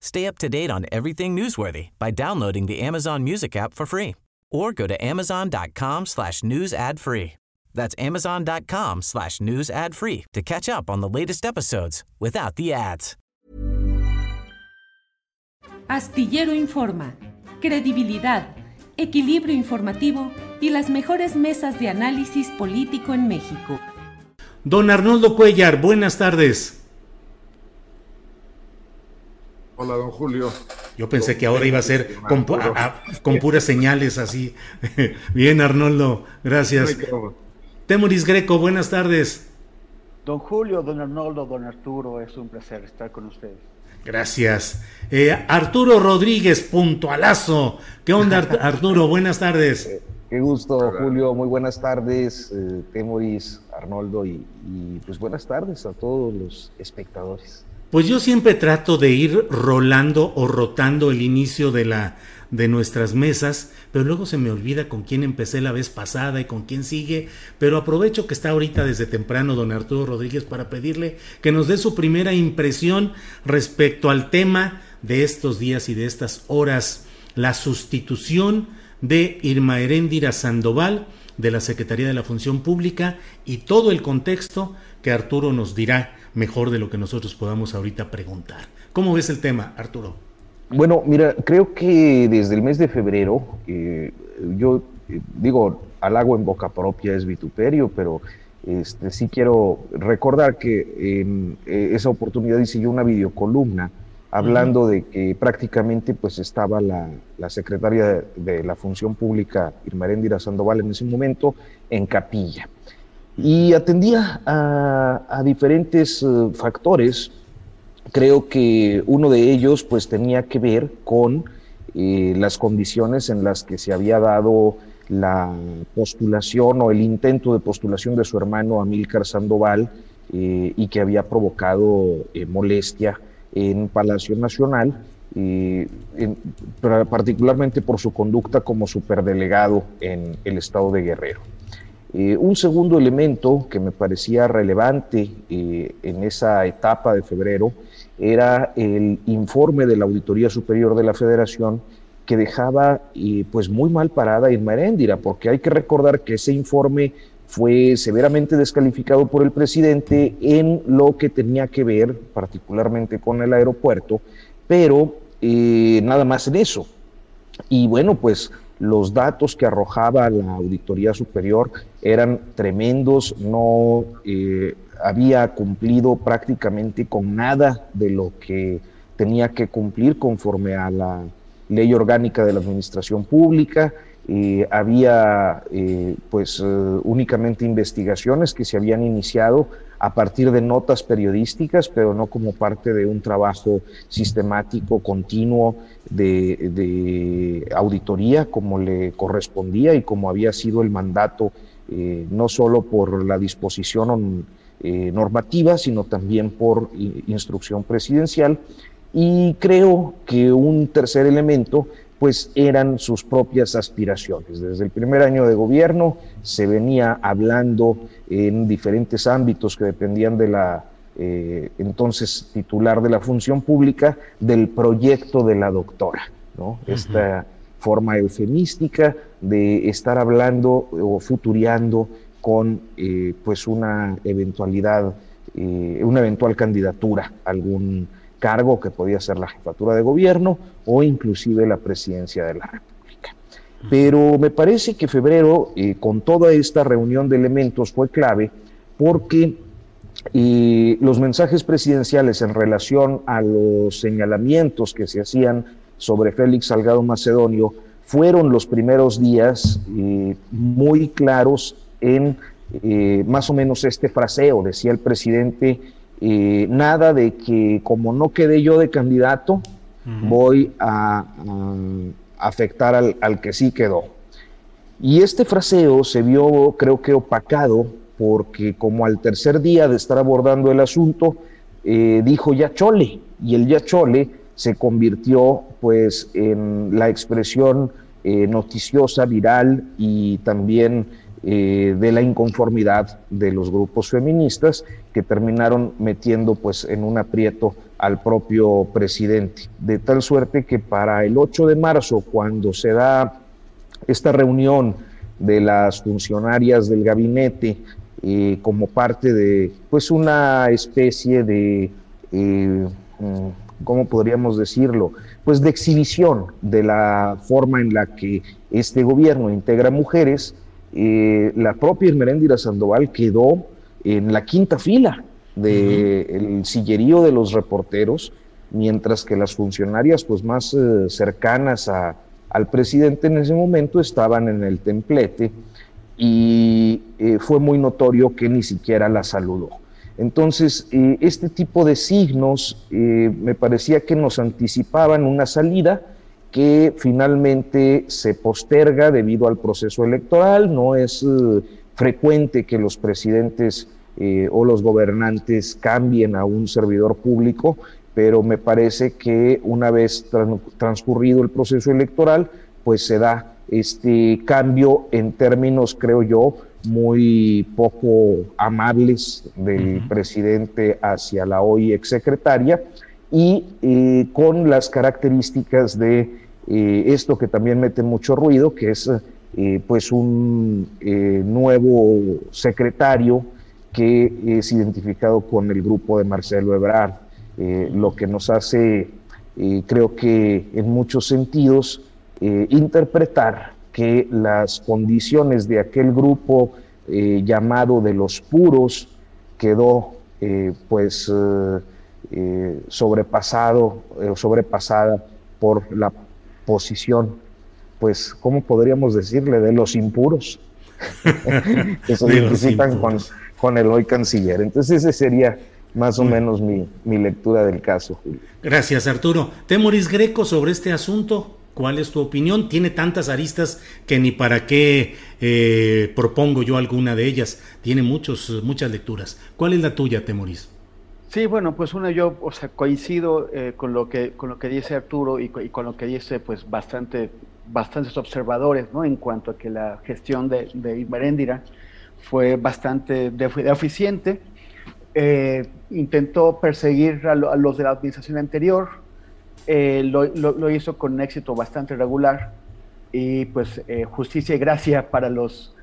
Stay up to date on everything newsworthy by downloading the Amazon Music app for free or go to amazon.com slash news ad free. That's amazon.com slash news ad free to catch up on the latest episodes without the ads. Astillero Informa, credibilidad, equilibrio informativo y las mejores mesas de análisis político en México. Don Arnoldo Cuellar, buenas tardes. Hola, don Julio. Yo pensé que ahora iba a ser con, con puras señales así. Bien, Arnoldo, gracias. Temoris Greco, buenas tardes. Don Julio, don Arnoldo, don Arturo, es un placer estar con ustedes. Gracias. Eh, Arturo Rodríguez, puntualazo. ¿Qué onda, Arturo? Buenas tardes. Qué gusto, Julio. Muy buenas tardes, eh, Temoris, Arnoldo, y, y pues buenas tardes a todos los espectadores. Pues yo siempre trato de ir rolando o rotando el inicio de la de nuestras mesas, pero luego se me olvida con quién empecé la vez pasada y con quién sigue, pero aprovecho que está ahorita desde temprano don Arturo Rodríguez para pedirle que nos dé su primera impresión respecto al tema de estos días y de estas horas, la sustitución de Irma Heréndira Sandoval de la Secretaría de la Función Pública y todo el contexto que Arturo nos dirá mejor de lo que nosotros podamos ahorita preguntar. ¿Cómo ves el tema, Arturo? Bueno, mira, creo que desde el mes de febrero, eh, yo eh, digo, halago en boca propia es vituperio, pero este, sí quiero recordar que en eh, esa oportunidad hice yo una videocolumna hablando de que prácticamente pues estaba la, la secretaria de, la Función Pública, Irma Sandoval, en ese momento en capilla. Y atendía a, diferentes factores creo que uno de ellos pues tenía que ver con eh, las condiciones en las que se había dado la postulación o el intento de postulación de su hermano Amílcar Sandoval eh, y que había provocado eh, molestia en Palacio Nacional, particularmente por su conducta como superdelegado en el estado de Guerrero. Un segundo elemento que me parecía relevante en esa etapa de febrero era el informe de la Auditoría Superior de la Federación que dejaba pues muy mal parada a Irma Heréndira, porque hay que recordar que ese informe fue severamente descalificado por el presidente en lo que tenía que ver particularmente con el aeropuerto, pero eh, nada más en eso. Y bueno, pues los datos que arrojaba la Auditoría Superior eran tremendos, no eh, había cumplido prácticamente con nada de lo que tenía que cumplir conforme a la ley orgánica de la administración pública. Había eh, pues eh, únicamente investigaciones que se habían iniciado a partir de notas periodísticas, pero no como parte de un trabajo sistemático, continuo de, auditoría como le correspondía y como había sido el mandato, no solo por la disposición eh, normativa, sino también por instrucción presidencial. Y creo que un tercer elemento pues eran sus propias aspiraciones. Desde el primer año de gobierno se venía hablando en diferentes ámbitos que dependían de la eh, entonces titular de la función pública del proyecto de la doctora, ¿no? Esta forma eufemística de estar hablando o futuriando con eh, pues una eventualidad, eh, una eventual candidatura algún cargo que podía ser la jefatura de gobierno o inclusive la presidencia de la República. Pero me parece que febrero, eh, con toda esta reunión de elementos, fue clave porque eh, los mensajes presidenciales en relación a los señalamientos que se hacían sobre Félix Salgado Macedonio fueron los primeros días eh, muy claros en más o menos este fraseo, decía el presidente, nada de que como no quedé yo de candidato, voy a, afectar al, al, que sí quedó. Y este fraseo se vio, creo que, opacado porque como al tercer día de estar abordando el asunto, eh, dijo ya chole, y el ya chole se convirtió pues en la expresión eh, noticiosa, viral y también eh, de la inconformidad de los grupos feministas que terminaron metiendo pues en un aprieto al propio presidente. De tal suerte que para el 8 de marzo, cuando se da esta reunión de las funcionarias del gabinete eh, como parte de pues una especie de, eh, mm, ¿cómo podríamos decirlo? Pues de exhibición de la forma en la que este gobierno integra mujeres, eh, la propia Esmerendira Sandoval quedó en la quinta fila del sillerío de los reporteros, mientras que las funcionarias pues más eh, cercanas al presidente en ese momento estaban en el templete y eh, fue muy notorio que ni siquiera la saludó. Entonces, este tipo de signos me parecía que nos anticipaban una salida, que finalmente se posterga debido al proceso electoral. No es eh, frecuente que los presidentes eh, o los gobernantes cambien a un servidor público, pero me parece que una vez transcurrido el proceso electoral, pues se da este cambio en términos, creo yo, muy poco amables del presidente hacia la hoy exsecretaria y eh, con las características de eh, esto que también mete mucho ruido, que es eh, pues un nuevo secretario que es identificado con el grupo de Marcelo Ebrard, lo que nos hace, creo que en muchos sentidos, interpretar que las condiciones de aquel grupo llamado de los puros quedó pues eh, sobrepasado, eh, sobrepasada por la posición, pues, ¿cómo podríamos decirle? De los impuros, que se identifican con, con, el hoy canciller. Entonces ese sería más o menos mi, mi, lectura del caso, Julio. Gracias, Arturo. Temoris Greco, sobre este asunto, ¿cuál es tu opinión? Tiene tantas aristas que ni para qué eh, propongo yo alguna de ellas. Tiene muchos, muchas lecturas. ¿Cuál es la tuya, Temoris? Sí, bueno, pues uno yo, o sea, coincido eh, con lo que con lo que dice Arturo y, con lo que dice, pues bastante bastantes observadores, ¿no? En cuanto a que la gestión de, de fue bastante deficiente. Eh, intentó perseguir a, los de la administración anterior, eh, lo, lo, hizo con un éxito bastante regular y pues justicia y gracia para los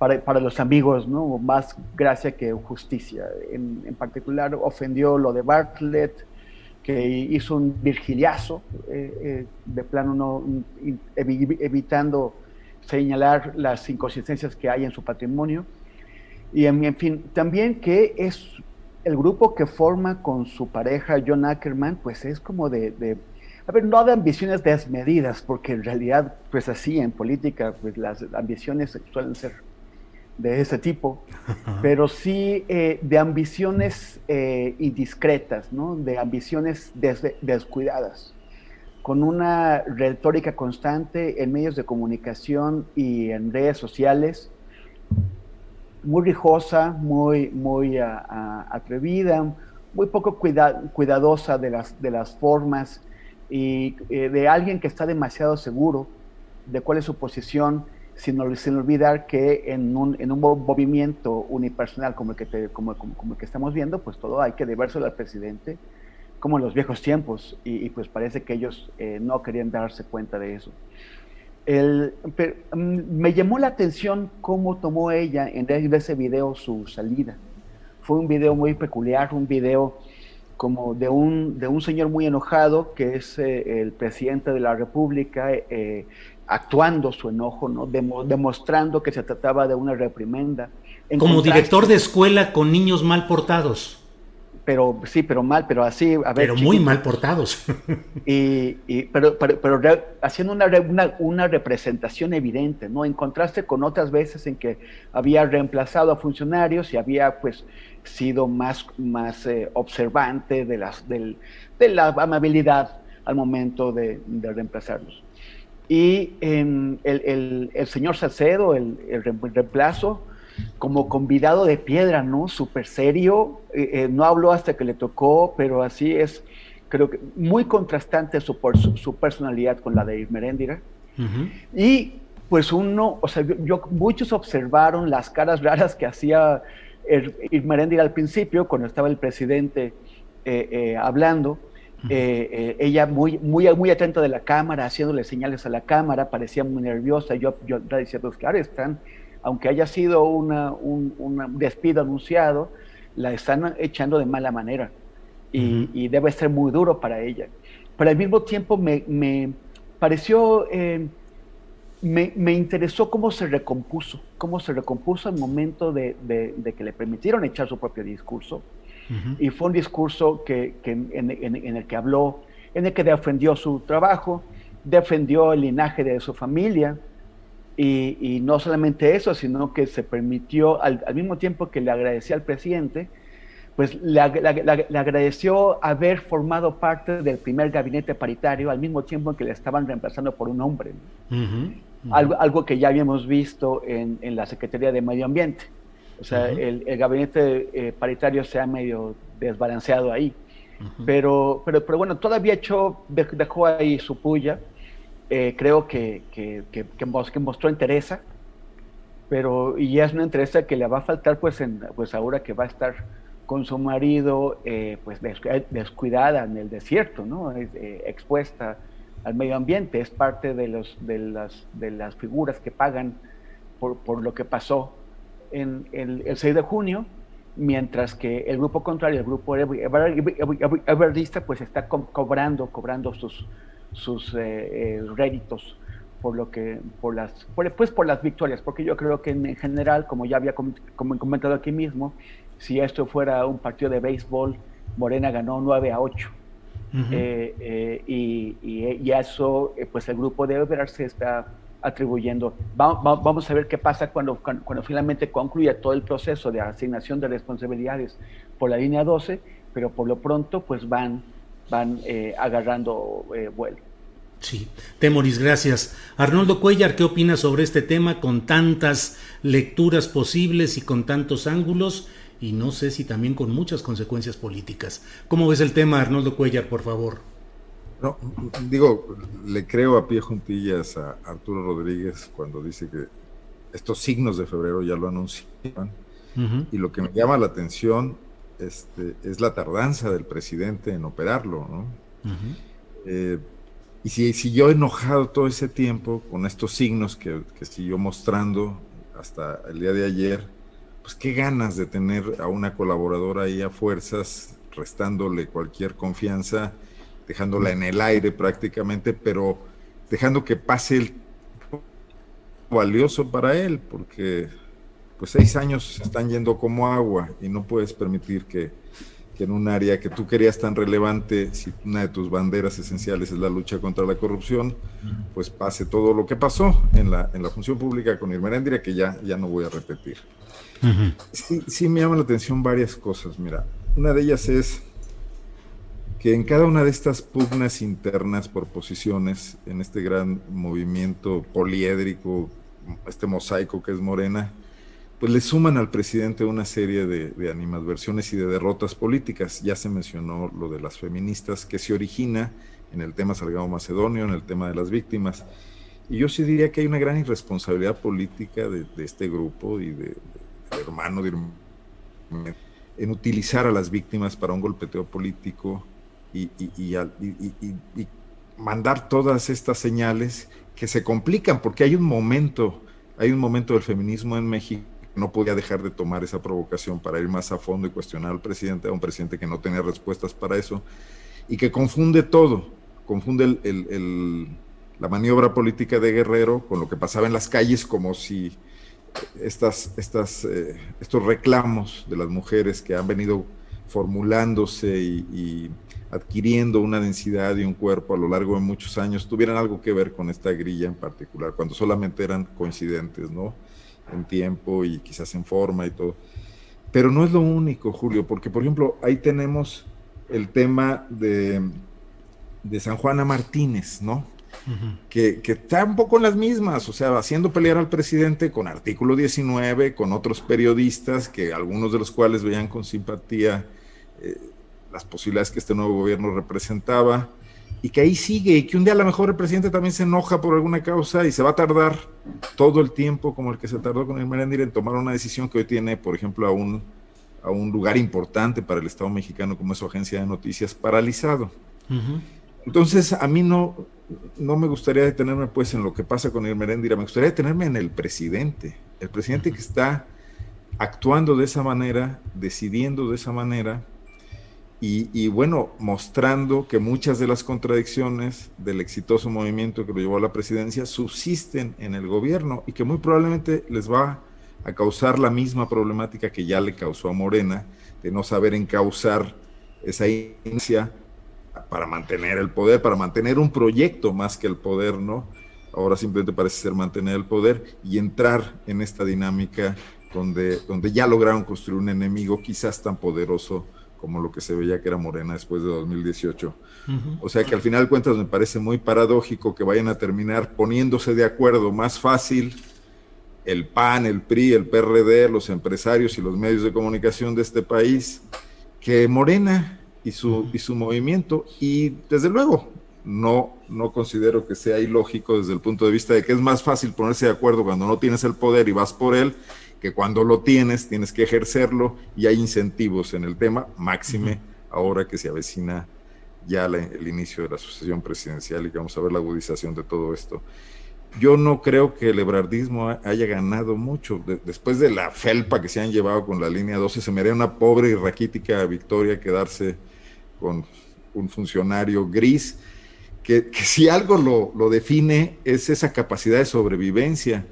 para, los amigos. Más gracia que justicia. En, particular ofendió lo de Bartlett, que hizo un virgiliazo, eh, eh, de plano no, evitando señalar las inconsistencias que hay en su patrimonio. Y en, fin, también que es el grupo que forma con su pareja John Ackerman, pues es como de, de, a ver, no de ambiciones desmedidas, porque en realidad, pues así en política, pues las ambiciones suelen ser de ese tipo, pero sí eh, de ambiciones eh, indiscretas, ¿no? de ambiciones descuidadas, con una retórica constante en medios de comunicación y en redes sociales, muy rijosa, muy, muy atrevida, muy poco cuidadosa de las, de las formas y eh, de alguien que está demasiado seguro de cuál es su posición, sin, olvidar que en un, en un, movimiento unipersonal como el, que que estamos viendo, pues todo hay que debérselo al presidente, como en los viejos tiempos, y, pues parece que ellos eh, no querían darse cuenta de eso. Mm, me llamó la atención cómo tomó ella en ese video su salida. Fue un video muy peculiar, un video como de un, de un señor muy enojado, que es eh, el presidente de la República, eh, actuando su enojo, ¿no? demostrando que se trataba de una reprimenda. como director de escuela con niños mal portados pero sí, pero mal, pero así, a ver. Pero muy mal portados. Y, pero, pero, haciendo una, una, una, representación evidente, ¿no? En contraste con otras veces en que había reemplazado a funcionarios y había, pues, sido más, más eh, observante de, las, del, de la amabilidad al momento de, de reemplazarlos. Y el, el, el, señor Salcedo, el, el reemplazo, como convidado de piedra, ¿no? Súper serio, eh, eh, no habló hasta que le tocó, pero así es, creo que muy contrastante su, su, personalidad con la de Irmeréndira. Y pues uno, o sea, yo, muchos observaron las caras raras que hacía Irmeréndira al principio, cuando estaba el presidente eh, hablando. Ella muy, muy, muy atenta de la cámara, haciéndole señales a la cámara, parecía muy nerviosa. Yo, yo decía, pues claro, están aunque haya sido un, despido anunciado, la están echando de mala manera y, debe ser muy duro para ella. Pero al mismo tiempo me, pareció, eh, me, interesó cómo se recompuso, cómo se recompuso al momento de, que le permitieron echar su propio discurso. Y fue un discurso que, en, el que habló, en el que defendió su trabajo, defendió el linaje de su familia, y, no solamente eso, sino que se permitió, al, mismo tiempo que le agradecía al presidente, pues le, agradeció haber formado parte del primer gabinete paritario al mismo tiempo en que le estaban reemplazando por un hombre. Algo, algo, que ya habíamos visto en, en, la Secretaría de Medio Ambiente. O sea, el, gabinete eh, paritario se ha medio desbalanceado ahí. pero, pero, pero bueno, todavía echó, dejó ahí su puya. Eh, creo que, que, que, mostró interés, pero y es una interés que le va a faltar pues, en, pues ahora que va a estar con su marido eh, pues descuidada en el desierto, ¿no? Eh, expuesta al medio ambiente, es parte de, los, de, las, de las figuras que pagan por, por lo que pasó en el, el 6 de junio, mientras que el grupo contrario, el grupo everista, pues está cobrando, cobrando sus, sus eh, eh, réditos por lo que por las por, pues por las victorias porque yo creo que en, general como ya había como comentado aquí mismo si esto fuera un partido de béisbol Morena ganó 9 a 8 eh, y, y, eso pues el grupo de Everard se está atribuyendo vamos a ver qué pasa cuando, cuando, finalmente concluya todo el proceso de asignación de responsabilidades por la línea 12 pero por lo pronto pues van van eh, agarrando eh, vuelo. Sí, Temoris, gracias. Arnoldo Cuellar, ¿qué opinas sobre este tema con tantas lecturas posibles y con tantos ángulos? Y no sé si también con muchas consecuencias políticas. ¿Cómo ves el tema, Arnoldo Cuellar, por favor? No, digo, le creo a pie juntillas a Arturo Rodríguez cuando dice que estos signos de febrero ya lo anunciaban. Y lo que me llama la atención este, es la tardanza del presidente en operarlo, ¿no? Eh, y si siguió enojado todo ese tiempo con estos signos que, siguió mostrando hasta el día de ayer, pues qué ganas de tener a una colaboradora ahí a fuerzas, restándole cualquier confianza, dejándola en el aire prácticamente, pero dejando que pase el valioso para él, porque pues seis años se están yendo como agua y no puedes permitir que, en un área que tú querías tan relevante, si una de tus banderas esenciales es la lucha contra la corrupción, pues pase todo lo que pasó en la, en la función pública con Irmeréndira, que ya, ya no voy a repetir. sí, sí me llaman la atención varias cosas. Mira, una de ellas es que en cada una de estas pugnas internas por posiciones, en este gran movimiento poliédrico, este mosaico que es Morena, pues le suman al presidente una serie de, animadversiones y de derrotas políticas. Ya se mencionó lo de las feministas, que se origina en el tema Salgado Macedonio, en el tema de las víctimas. Y yo sí diría que hay una gran irresponsabilidad política de, este grupo y de, hermano de, en utilizar a las víctimas para un golpeteo político y, mandar todas estas señales que se complican porque hay un momento, hay un momento del feminismo en México no podía dejar de tomar esa provocación para ir más a fondo y cuestionar al presidente, a un presidente que no tenía respuestas para eso y que confunde todo, confunde la maniobra política de Guerrero con lo que pasaba en las calles como si estas, estas, eh, estos reclamos de las mujeres que han venido formulándose y, adquiriendo una densidad y un cuerpo a lo largo de muchos años tuvieran algo que ver con esta grilla en particular, cuando solamente eran coincidentes, ¿no? En tiempo y quizás en forma y todo. Pero no es lo único, Julio, porque por ejemplo ahí tenemos el tema de, de San Juana Martínez, ¿no? que, está un poco en las mismas, o sea, haciendo pelear al presidente con artículo 19, con otros periodistas, que algunos de los cuales veían con simpatía eh, las posibilidades que este nuevo gobierno representaba, y que ahí sigue, y que un día a lo mejor el presidente también se enoja por alguna causa y se va a tardar todo el tiempo como el que se tardó con el Merendir en tomar una decisión que hoy tiene, por ejemplo, a un, a un lugar importante para el Estado mexicano como es su agencia de noticias paralizado. Entonces, a mí no, no me gustaría detenerme pues en lo que pasa con el Meréndira, me gustaría detenerme en el presidente, el presidente que está actuando de esa manera, decidiendo de esa manera y, bueno, mostrando que muchas de las contradicciones del exitoso movimiento que lo llevó a la presidencia subsisten en el gobierno y que muy probablemente les va a causar la misma problemática que ya le causó a Morena, de no saber encauzar esa inicia para mantener el poder, para mantener un proyecto más que el poder, ¿no? Ahora simplemente parece ser mantener el poder y entrar en esta dinámica donde, donde ya lograron construir un enemigo quizás tan poderoso como lo que se veía que era Morena después de 2018. O sea que al final de cuentas me parece muy paradójico que vayan a terminar poniéndose de acuerdo más fácil el PAN, el PRI, el PRD, los empresarios y los medios de comunicación de este país que Morena y su, y su movimiento. Y desde luego, no, no considero que sea ilógico desde el punto de vista de que es más fácil ponerse de acuerdo cuando no tienes el poder y vas por él, que cuando lo tienes tienes que ejercerlo y hay incentivos en el tema, máxime ahora que se avecina ya el inicio de la sucesión presidencial y que vamos a ver la agudización de todo esto yo no creo que el ebrardismo haya ganado mucho. después de la felpa que se han llevado con la línea 12, se me haría una pobre y raquítica victoria quedarse con un funcionario gris, que, si algo lo, define es esa capacidad de sobrevivencia.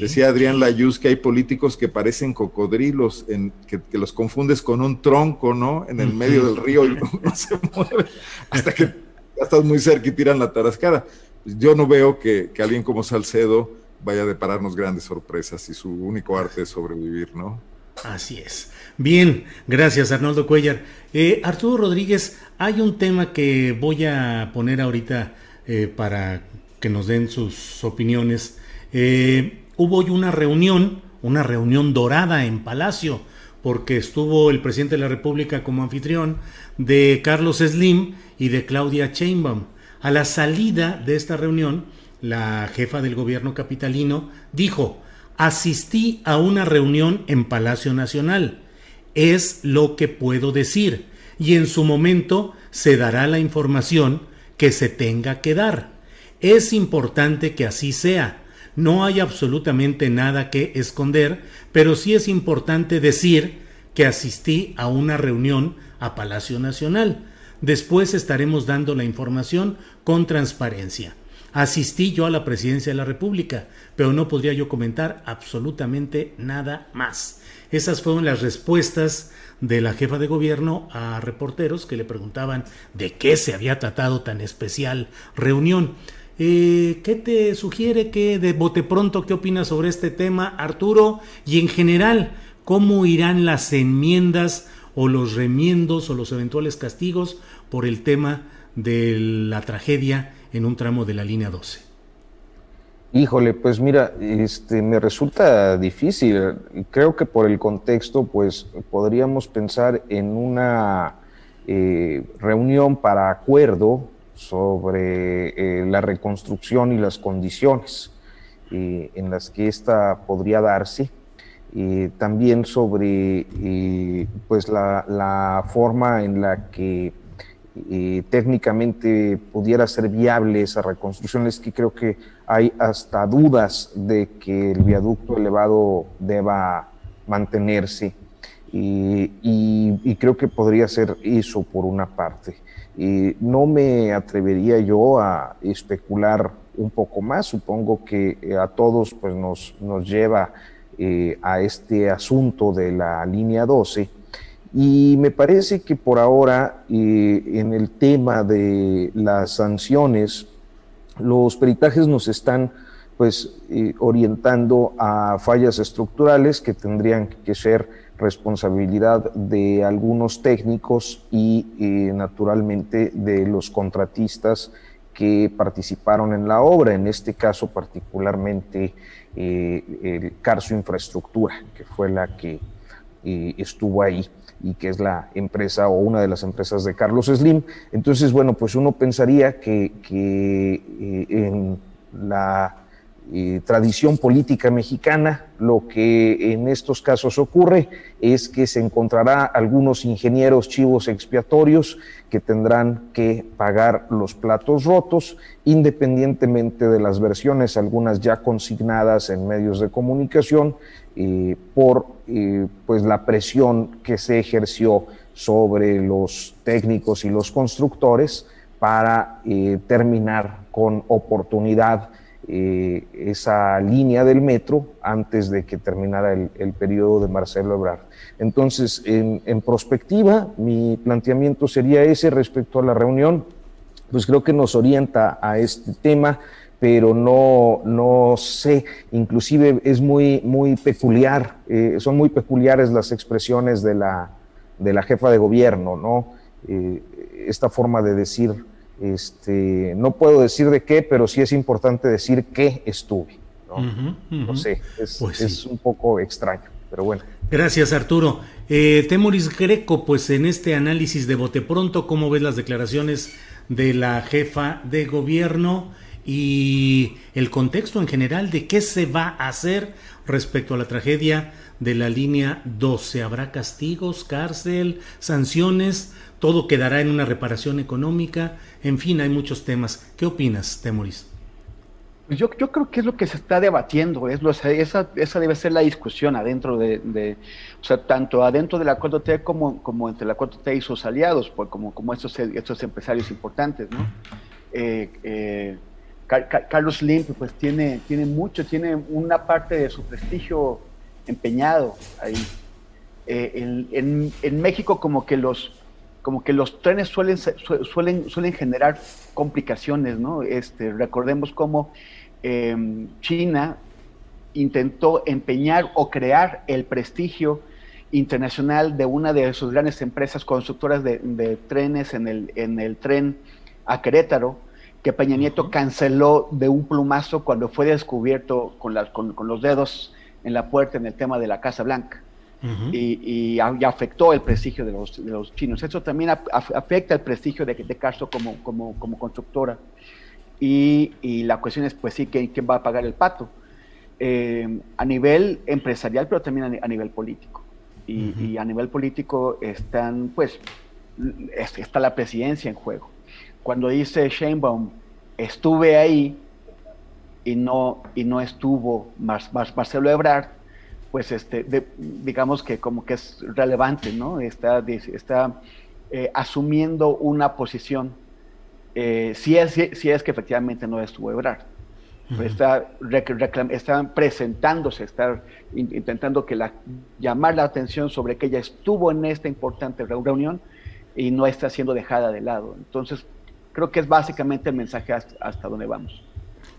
Decía Adrián Layuz que hay políticos que parecen cocodrilos, en, que, los confundes con un tronco, ¿no? En el medio del río y no se mueve hasta que ya estás muy cerca y tiran la tarascada yo no veo que, alguien como Salcedo vaya a depararnos grandes sorpresas y su único arte es sobrevivir, ¿no? Así es. Bien, gracias Arnoldo Cuellar. Eh, Arturo Rodríguez, hay un tema que voy a poner ahorita eh, para que nos den sus opiniones. Eh, hubo hoy una reunión, una reunión dorada en Palacio, porque estuvo el presidente de la República como anfitrión de Carlos Slim y de Claudia Sheinbaum. A la salida de esta reunión, la jefa del gobierno capitalino dijo, asistí a una reunión en Palacio Nacional. Es lo que puedo decir y en su momento se dará la información que se tenga que dar. Es importante que así sea. No hay absolutamente nada que esconder, pero sí es importante decir que asistí a una reunión a Palacio Nacional. Después estaremos dando la información con transparencia. Asistí yo a la presidencia de la República, pero no podría yo comentar absolutamente nada más. Esas fueron las respuestas de la jefa de gobierno a reporteros que le preguntaban de qué se había tratado tan especial reunión. Eh, ¿Qué te sugiere que de bote pronto qué opinas sobre este tema, Arturo? Y en general, ¿cómo irán las enmiendas o los remiendos o los eventuales castigos por el tema de la tragedia en un tramo de la línea 12? Híjole, pues mira, este, me resulta difícil. Creo que por el contexto, pues podríamos pensar en una eh, reunión para acuerdo sobre la reconstrucción y las condiciones en las que ésta podría darse también sobre pues la, forma en la que técnicamente pudiera ser viable esa reconstrucción. Es que creo que hay hasta dudas de que el viaducto elevado deba mantenerse y, creo que podría ser eso por una parte. No me atrevería yo a especular un poco más, supongo que a todos pues, nos, nos lleva eh, a este asunto de la línea 12. Y me parece que por ahora, eh, en el tema de las sanciones, los peritajes nos están pues eh, orientando a fallas estructurales que tendrían que ser responsabilidad de algunos técnicos y naturalmente de los contratistas que participaron en la obra, en este caso particularmente eh, el Carso Infraestructura, que fue la que eh, estuvo ahí y que es la empresa o una de las empresas de Carlos Slim. Entonces, bueno, pues uno pensaría que, que eh, en la tradición política mexicana, lo que en estos casos ocurre es que se encontrará algunos ingenieros chivos expiatorios que tendrán que pagar los platos rotos, independientemente de las versiones, algunas ya consignadas en medios de comunicación, eh, por eh, pues la presión que se ejerció sobre los técnicos y los constructores para eh, terminar con oportunidad eh, esa línea del metro antes de que terminara el, periodo de Marcelo Ebrard. Entonces, en, en, prospectiva, mi planteamiento sería ese respecto a la reunión, pues creo que nos orienta a este tema, pero no, no sé, inclusive es muy, muy peculiar, eh, son muy peculiares las expresiones de la, de la jefa de gobierno, ¿no? Eh, esta forma de decir este, no puedo decir de qué, pero sí es importante decir que estuve. No, sé, es, pues un poco extraño, pero bueno. Gracias, Arturo. Eh, Temoris Greco, pues en este análisis de bote pronto, ¿cómo ves las declaraciones de la jefa de gobierno y el contexto en general de qué se va a hacer respecto a la tragedia de la línea 12? ¿Habrá castigos, cárcel, sanciones? todo quedará en una reparación económica, en fin, hay muchos temas. ¿Qué opinas, Temoris? Pues yo, yo creo que es lo que se está debatiendo, es lo, esa, esa debe ser la discusión adentro de, o sea, tanto adentro de la 4T como, como entre la 4T y sus aliados, pues como, como estos, estos empresarios importantes, ¿no? Eh, eh, Carlos Limp pues tiene, tiene mucho, tiene una parte de su prestigio empeñado ahí. Eh, en, en México como que los como que los trenes suelen, suelen, suelen generar complicaciones, ¿no? Este, recordemos cómo em, China intentó empeñar o crear el prestigio internacional de una de sus grandes empresas constructoras de, trenes en el, en el tren a Querétaro, que Peña Nieto canceló de un plumazo cuando fue descubierto con, con los dedos en la puerta en el tema de la Casa Blanca y, afectó el prestigio de los, de los chinos. Eso también afecta el prestigio de, de Carso como, como, como constructora. Y, y, la cuestión es, pues sí, ¿quién, quién va a pagar el pato? Eh, a nivel empresarial, pero también a, nivel político. Y, a nivel político están, pues, está la presidencia en juego. Cuando dice Sheinbaum, estuve ahí y no, y no estuvo Marcelo Ebrard, pues este, digamos que como que es relevante, ¿no? Está, está eh, asumiendo una posición, eh, si, es, si, es que efectivamente no estuvo Ebrard. está, está, presentándose, está intentando que la, llamar la atención sobre que ella estuvo en esta importante reunión y no está siendo dejada de lado. Entonces, creo que es básicamente el mensaje hasta, donde vamos.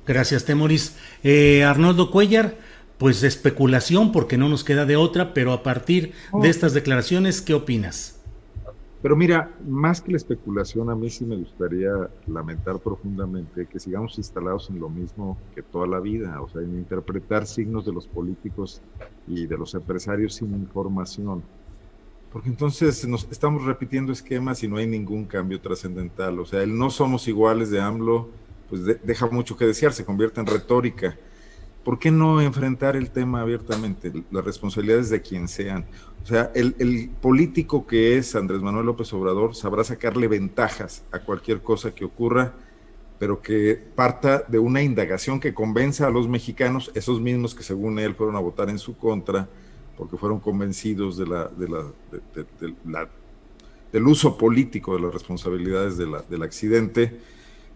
Gracias, Temoris. Eh, Arnoldo Cuellar, pues de especulación porque no nos queda de otra, pero a partir de estas declaraciones, ¿qué opinas? Pero mira, más que la especulación, a mí sí me gustaría lamentar profundamente que sigamos instalados en lo mismo que toda la vida, o sea, en interpretar signos de los políticos y de los empresarios sin información. porque entonces nos estamos repitiendo esquemas y no hay ningún cambio trascendental. O sea, el no somos iguales de AMLO, pues deja mucho que desear, se convierte en retórica. ¿Por qué no enfrentar el tema abiertamente? Las responsabilidades de quien sean. O sea, el, político que es Andrés Manuel López Obrador sabrá sacarle ventajas a cualquier cosa que ocurra, pero que parta de una indagación que convenza a los mexicanos, esos mismos que según él fueron a votar en su contra, porque fueron convencidos de la, de la, de, la, del uso político de las responsabilidades del accidente,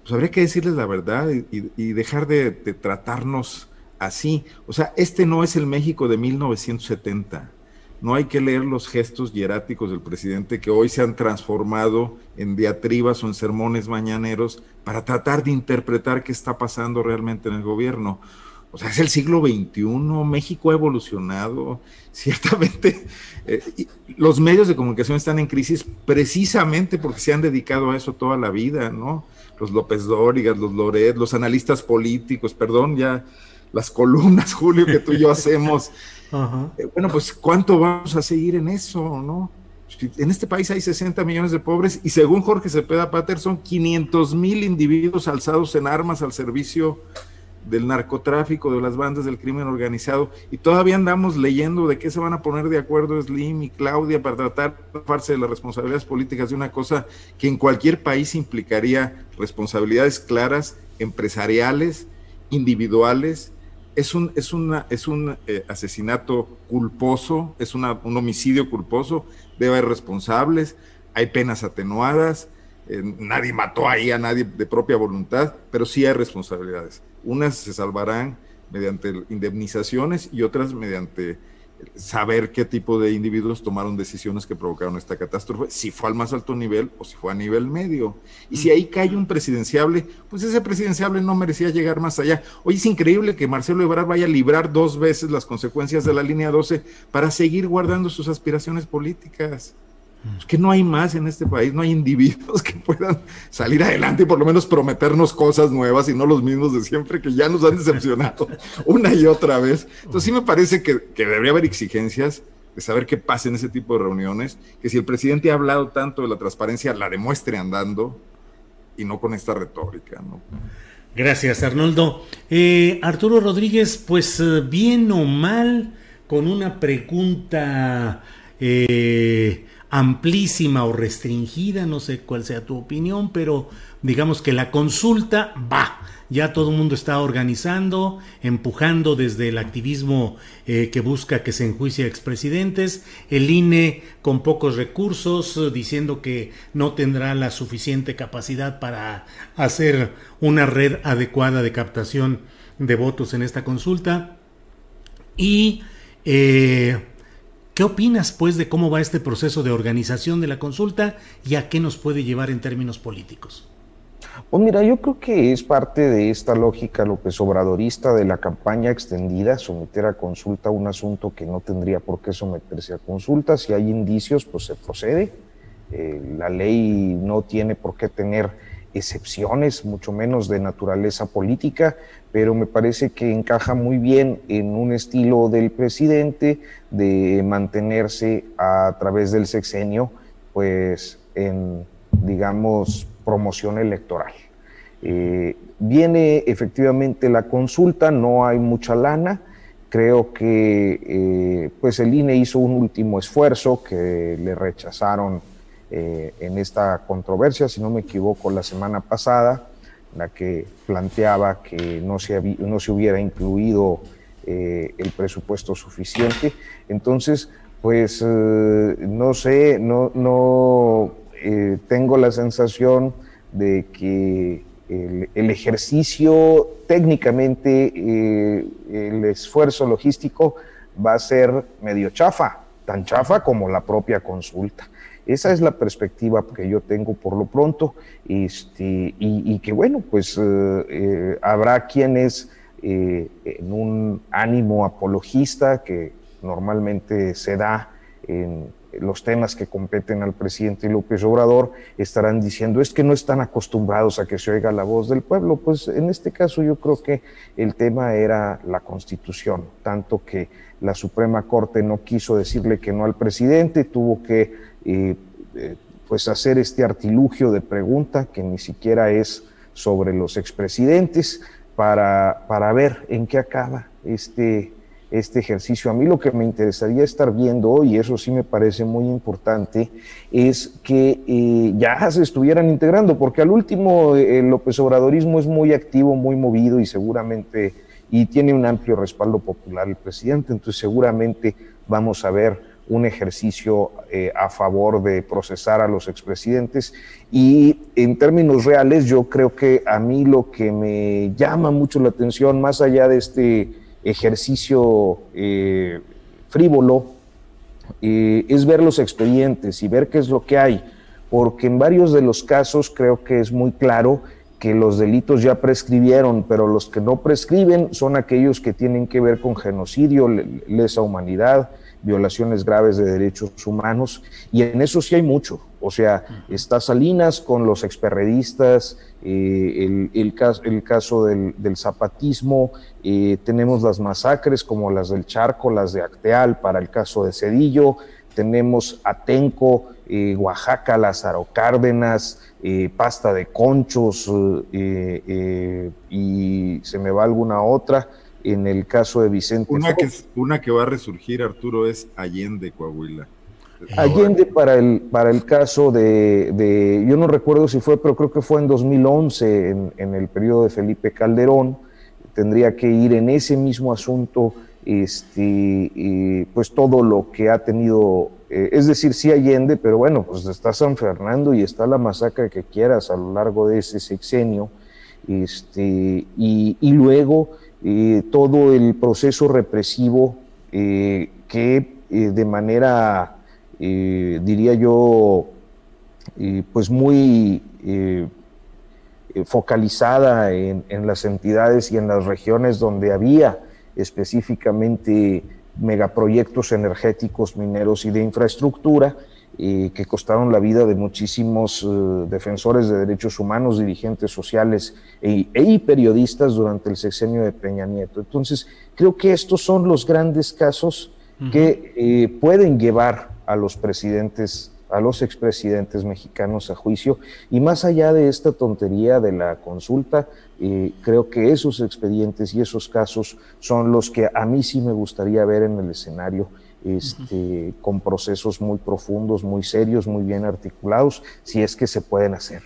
pues habría que decirles la verdad y dejar de, tratarnos así. O sea, este no es el México de 1970. No hay que leer los gestos hieráticos del presidente que hoy se han transformado en diatribas o en sermones mañaneros para tratar de interpretar qué está pasando realmente en el gobierno. O sea, es el siglo XXI, México ha evolucionado, ciertamente eh, los medios de comunicación están en crisis precisamente porque se han dedicado a eso toda la vida, ¿no? Los López Dórigas, los Loret, los analistas políticos, perdón, ya las columnas, Julio, que tú y yo hacemos. Eh, bueno, pues ¿cuánto vamos a seguir en eso, no? En este país hay 60 millones de pobres y según Jorge Cepeda Patterson, 500 mil individuos alzados en armas al servicio del narcotráfico, de las bandas del crimen organizado, y todavía andamos leyendo de qué se van a poner de acuerdo Slim y Claudia para tratar de farse de las responsabilidades políticas de una cosa que en cualquier país implicaría responsabilidades claras, empresariales, individuales. Es un, es una, es un eh, asesinato culposo, es un homicidio culposo, debe haber responsables, hay penas atenuadas, eh, nadie mató ahí a nadie de propia voluntad, pero sí hay responsabilidades. Unas se salvarán mediante indemnizaciones y otras mediante saber qué tipo de individuos tomaron decisiones que provocaron esta catástrofe, si fue al más alto nivel o si fue a nivel medio. Y si ahí cae un presidenciable, pues ese presidenciable no merecía llegar más allá. Hoy es increíble que Marcelo Ebrard vaya a librar dos veces las consecuencias de la línea 12 para seguir guardando sus aspiraciones políticas que no hay más en este país, no hay individuos que puedan salir adelante y por lo menos prometernos cosas nuevas y no los mismos de siempre que ya nos han decepcionado una y otra vez. Entonces sí me parece que, debería haber exigencias de saber qué pasa en ese tipo de reuniones, que si el presidente ha hablado tanto de la transparencia, la demuestre andando y no con esta retórica. Gracias, Arnoldo. Eh, Arturo Rodríguez, pues eh, bien o mal, con una pregunta... Eh, amplísima o restringida, no sé cuál sea tu opinión, pero digamos que la consulta va. Ya todo el mundo está organizando, empujando desde el activismo eh, que busca que se enjuicie a expresidentes, el INE con pocos recursos, diciendo que no tendrá la suficiente capacidad para hacer una red adecuada de captación de votos en esta consulta. Y eh, ¿Qué opinas, pues, de cómo va este proceso de organización de la consulta y a qué nos puede llevar en términos políticos? Pues mira, yo creo que es parte de esta lógica López Obradorista de la campaña extendida, someter a consulta un asunto que no tendría por qué someterse a consulta. Si hay indicios, pues se procede. Eh, la ley no tiene por qué tener excepciones, mucho menos de naturaleza política, pero me parece que encaja muy bien en un estilo del presidente de mantenerse a través del sexenio, pues en, digamos, promoción electoral. Eh, viene efectivamente la consulta, no hay mucha lana, creo que eh, pues el INE hizo un último esfuerzo que le rechazaron eh, en esta controversia, si no me equivoco, la semana pasada, la que planteaba que no se, no se hubiera incluido eh, el presupuesto suficiente. Entonces, pues eh, no sé, no, no tengo la sensación de que el ejercicio técnicamente, el esfuerzo logístico va a ser medio chafa, tan chafa como la propia consulta. Esa es la perspectiva que yo tengo por lo pronto este, y, que bueno, pues eh, eh, habrá quienes eh, en un ánimo apologista que normalmente se da en los temas que competen al presidente López Obrador, estarán diciendo es que no están acostumbrados a que se oiga la voz del pueblo. Pues en este caso yo creo que el tema era la constitución, tanto que la Suprema Corte no quiso decirle que no al presidente, tuvo que eh, eh, pues hacer este artilugio de pregunta que ni siquiera es sobre los expresidentes para, para ver en qué acaba este, este ejercicio. A mí lo que me interesaría estar viendo, y eso sí me parece muy importante, es que eh, ya se estuvieran integrando, porque al último el López Obradorismo es muy activo, muy movido y seguramente, y tiene un amplio respaldo popular el presidente, entonces seguramente vamos a ver un ejercicio eh, a favor de procesar a los expresidentes. Y en términos reales, yo creo que a mí lo que me llama mucho la atención, más allá de este ejercicio eh, frívolo, eh, es ver los expedientes y ver qué es lo que hay, porque en varios de los casos creo que es muy claro que los delitos ya prescribieron, pero los que no prescriben son aquellos que tienen que ver con genocidio, lesa humanidad, violaciones graves de derechos humanos, y en eso sí hay mucho. O sea, está Salinas con los experredistas, eh, el, caso, el caso del, zapatismo, eh, tenemos las masacres como las del Charco, las de Acteal, para el caso de Cedillo, tenemos Atenco, eh, Oaxaca, Lázaro Cárdenas, Pasta de Conchos, y se me va alguna otra en el caso de Vicente. Una que, una que va a resurgir, Arturo, es Allende, Coahuila. Allende para el, para el caso de, yo no recuerdo si fue, pero creo que fue en 2011, en, en el periodo de Felipe Calderón, tendría que ir en ese mismo asunto, este, pues todo lo que ha tenido, eh, es decir, sí Allende, pero bueno, pues está San Fernando y está la masacre que quieras a lo largo de ese sexenio, este, y, y luego eh, todo el proceso represivo eh, que eh, de manera, diría yo, pues muy focalizada en, las entidades y en las regiones donde había específicamente megaproyectos energéticos, mineros y de infraestructura, que costaron la vida de muchísimos eh, defensores de derechos humanos, dirigentes sociales e, y periodistas durante el sexenio de Peña Nieto. Entonces, creo que estos son los grandes casos que eh, pueden llevar a los presidentes, a los expresidentes mexicanos a juicio. Y más allá de esta tontería de la consulta, eh, creo que esos expedientes y esos casos son los que a mí sí me gustaría ver en el escenario este, con procesos muy profundos, muy serios, muy bien articulados, si es que se pueden hacer.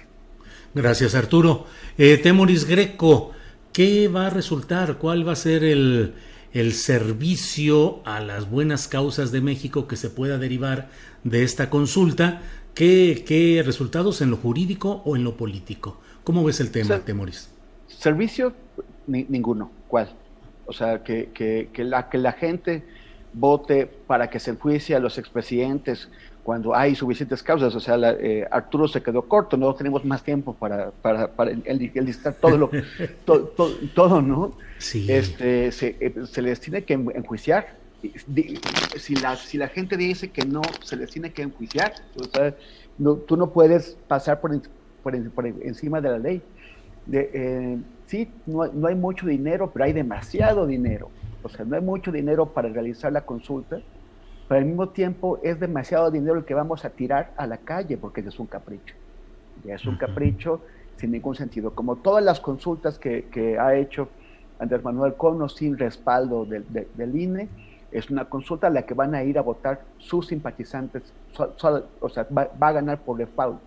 Gracias, Arturo. Eh, Temoris Greco, ¿qué va a resultar? ¿Cuál va a ser el, el servicio a las buenas causas de México que se pueda derivar de esta consulta? ¿Qué, qué resultados en lo jurídico o en lo político? ¿Cómo ves el tema, Temoris? Servicio, ninguno. ¿Cuál? O sea, que, que, que, la, que la gente vote para que se enjuicie a los expresidentes cuando hay suficientes causas. O sea, eh, Arturo se quedó corto, no tenemos más tiempo para, para, para enlistar todo, lo, todo, ¿no? Sí. Este, se, eh, se, les tiene que enjuiciar. Si la, si la gente dice que no, se les tiene que enjuiciar. O sea, no, tú no puedes pasar por, por, encima de la ley. De, eh, sí, no, no hay mucho dinero, pero hay demasiado dinero o sea, no hay mucho dinero para realizar la consulta, pero al mismo tiempo es demasiado dinero el que vamos a tirar a la calle porque es un capricho. Ya es un capricho sin ningún sentido. Como todas las consultas que, ha hecho Andrés Manuel Cono sin respaldo del, INE, es una consulta a la que van a ir a votar sus simpatizantes, o sea, va, a ganar por default,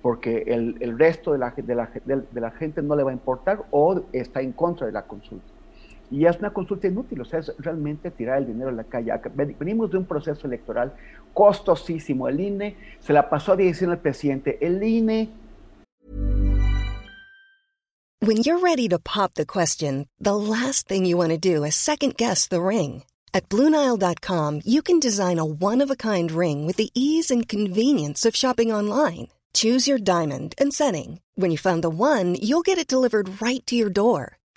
porque el, resto de la, de la gente no le va a importar o está en contra de la consulta. Y es una consulta inútil, o sea, es realmente tirar el dinero a la calle. Venimos de un proceso electoral costosísimo. El INE se la pasó a decir al presidente, el INE... When you're ready to pop the question, the last thing you want to do is second guess the ring. At BlueNile.com, you can design a one-of-a-kind ring with the ease and convenience of shopping online. Choose your diamond and setting. When you find the one, you'll get it delivered right to your door.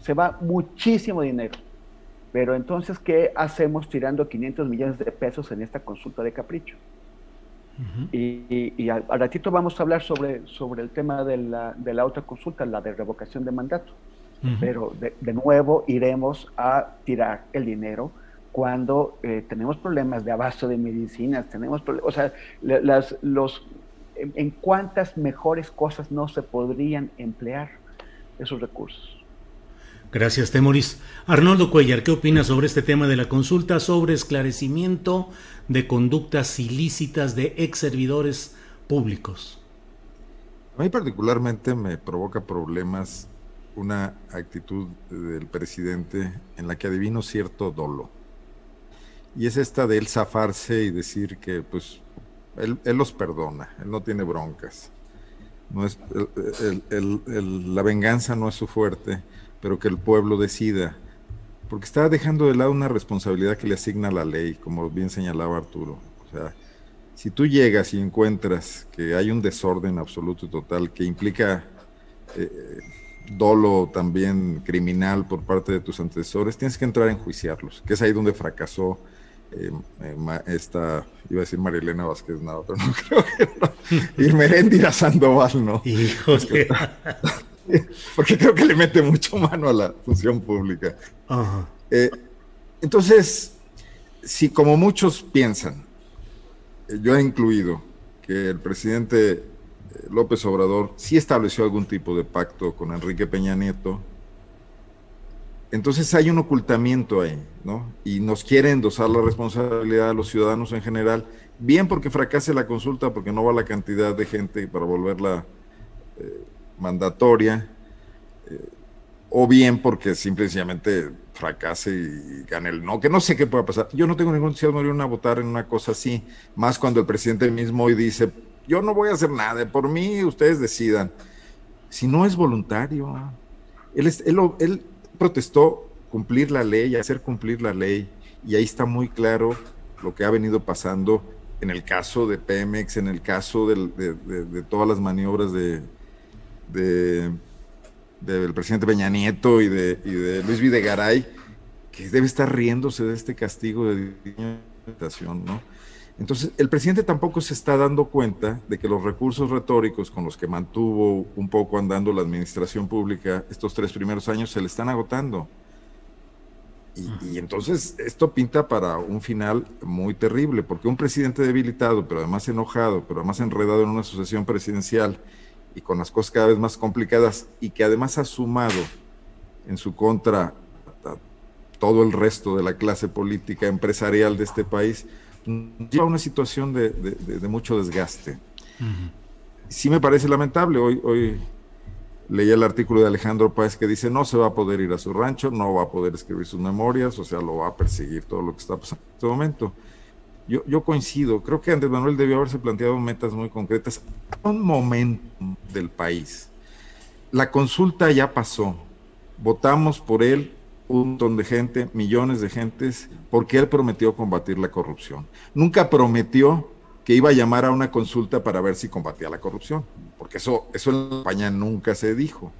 se va muchísimo dinero. Pero entonces, ¿qué hacemos tirando 500 millones de pesos en esta consulta de capricho? Y, al, ratito vamos a hablar sobre, sobre el tema de la, de la otra consulta, la de revocación de mandato. Pero de, nuevo iremos a tirar el dinero cuando eh, tenemos problemas de abasto de medicinas, tenemos o sea, las, los, en cuántas mejores cosas no se podrían emplear esos recursos. Gracias, Temoris. Arnoldo Cuellar, ¿qué opinas sobre este tema de la consulta sobre esclarecimiento de conductas ilícitas de ex servidores públicos? A mí particularmente me provoca problemas una actitud del presidente en la que adivino cierto dolo. Y es esta de él zafarse y decir que pues él, los perdona, él no tiene broncas. No es, la venganza no es su fuerte pero que el pueblo decida, porque está dejando de lado una responsabilidad que le asigna la ley, como bien señalaba Arturo. O sea, si tú llegas y encuentras que hay un desorden absoluto y total que implica eh, dolo también criminal por parte de tus antecesores, tienes que entrar a enjuiciarlos, que es ahí donde fracasó eh, eh, esta, iba a decir Marilena Vázquez nada, pero no creo que no. Y Sandoval, ¿no? Híjole. porque creo que le mete mucho mano a la función pública. Eh, entonces, si como muchos piensan, eh, yo he incluido, que el presidente eh, López Obrador sí estableció algún tipo de pacto con Enrique Peña Nieto, entonces hay un ocultamiento ahí, ¿no? Y nos quiere endosar la responsabilidad a los ciudadanos en general, bien porque fracase la consulta, porque no va la cantidad de gente para volverla mandatoria, eh, o bien porque simplemente fracase y gane el no, que no sé qué pueda pasar. Yo no tengo ningún entusiasmo de ir a votar en una cosa así, más cuando el presidente mismo hoy dice, yo no voy a hacer nada, por mí ustedes decidan. Si no es voluntario, él, él, él protestó cumplir la ley, hacer cumplir la ley, y ahí está muy claro lo que ha venido pasando en el caso de Pemex, en el caso de todas las maniobras de, de, del presidente Peña Nieto y de, y de Luis Videgaray, que debe estar riéndose de este castigo de diputación, ¿no? Entonces, el presidente tampoco se está dando cuenta de que los recursos retóricos con los que mantuvo un poco andando la administración pública estos tres primeros años se le están agotando. Y, y, entonces esto pinta para un final muy terrible, porque un presidente debilitado, pero además enojado, pero además enredado en una sucesión presidencial, y con las cosas cada vez más complicadas y que además ha sumado en su contra a todo el resto de la clase política empresarial de este país, lleva a una situación de, mucho desgaste. Sí me parece lamentable, hoy, hoy leí el artículo de Alejandro Páez que dice no se va a poder ir a su rancho, no va a poder escribir sus memorias, o sea, lo va a perseguir todo lo que está pasando en este momento. Yo, coincido, creo que Andrés Manuel debió haberse planteado metas muy concretas un momento del país. La consulta ya pasó, votamos por él un montón de gente, millones de gentes, porque él prometió combatir la corrupción. Nunca prometió que iba a llamar a una consulta para ver si combatía la corrupción, porque eso, eso en España nunca se dijo.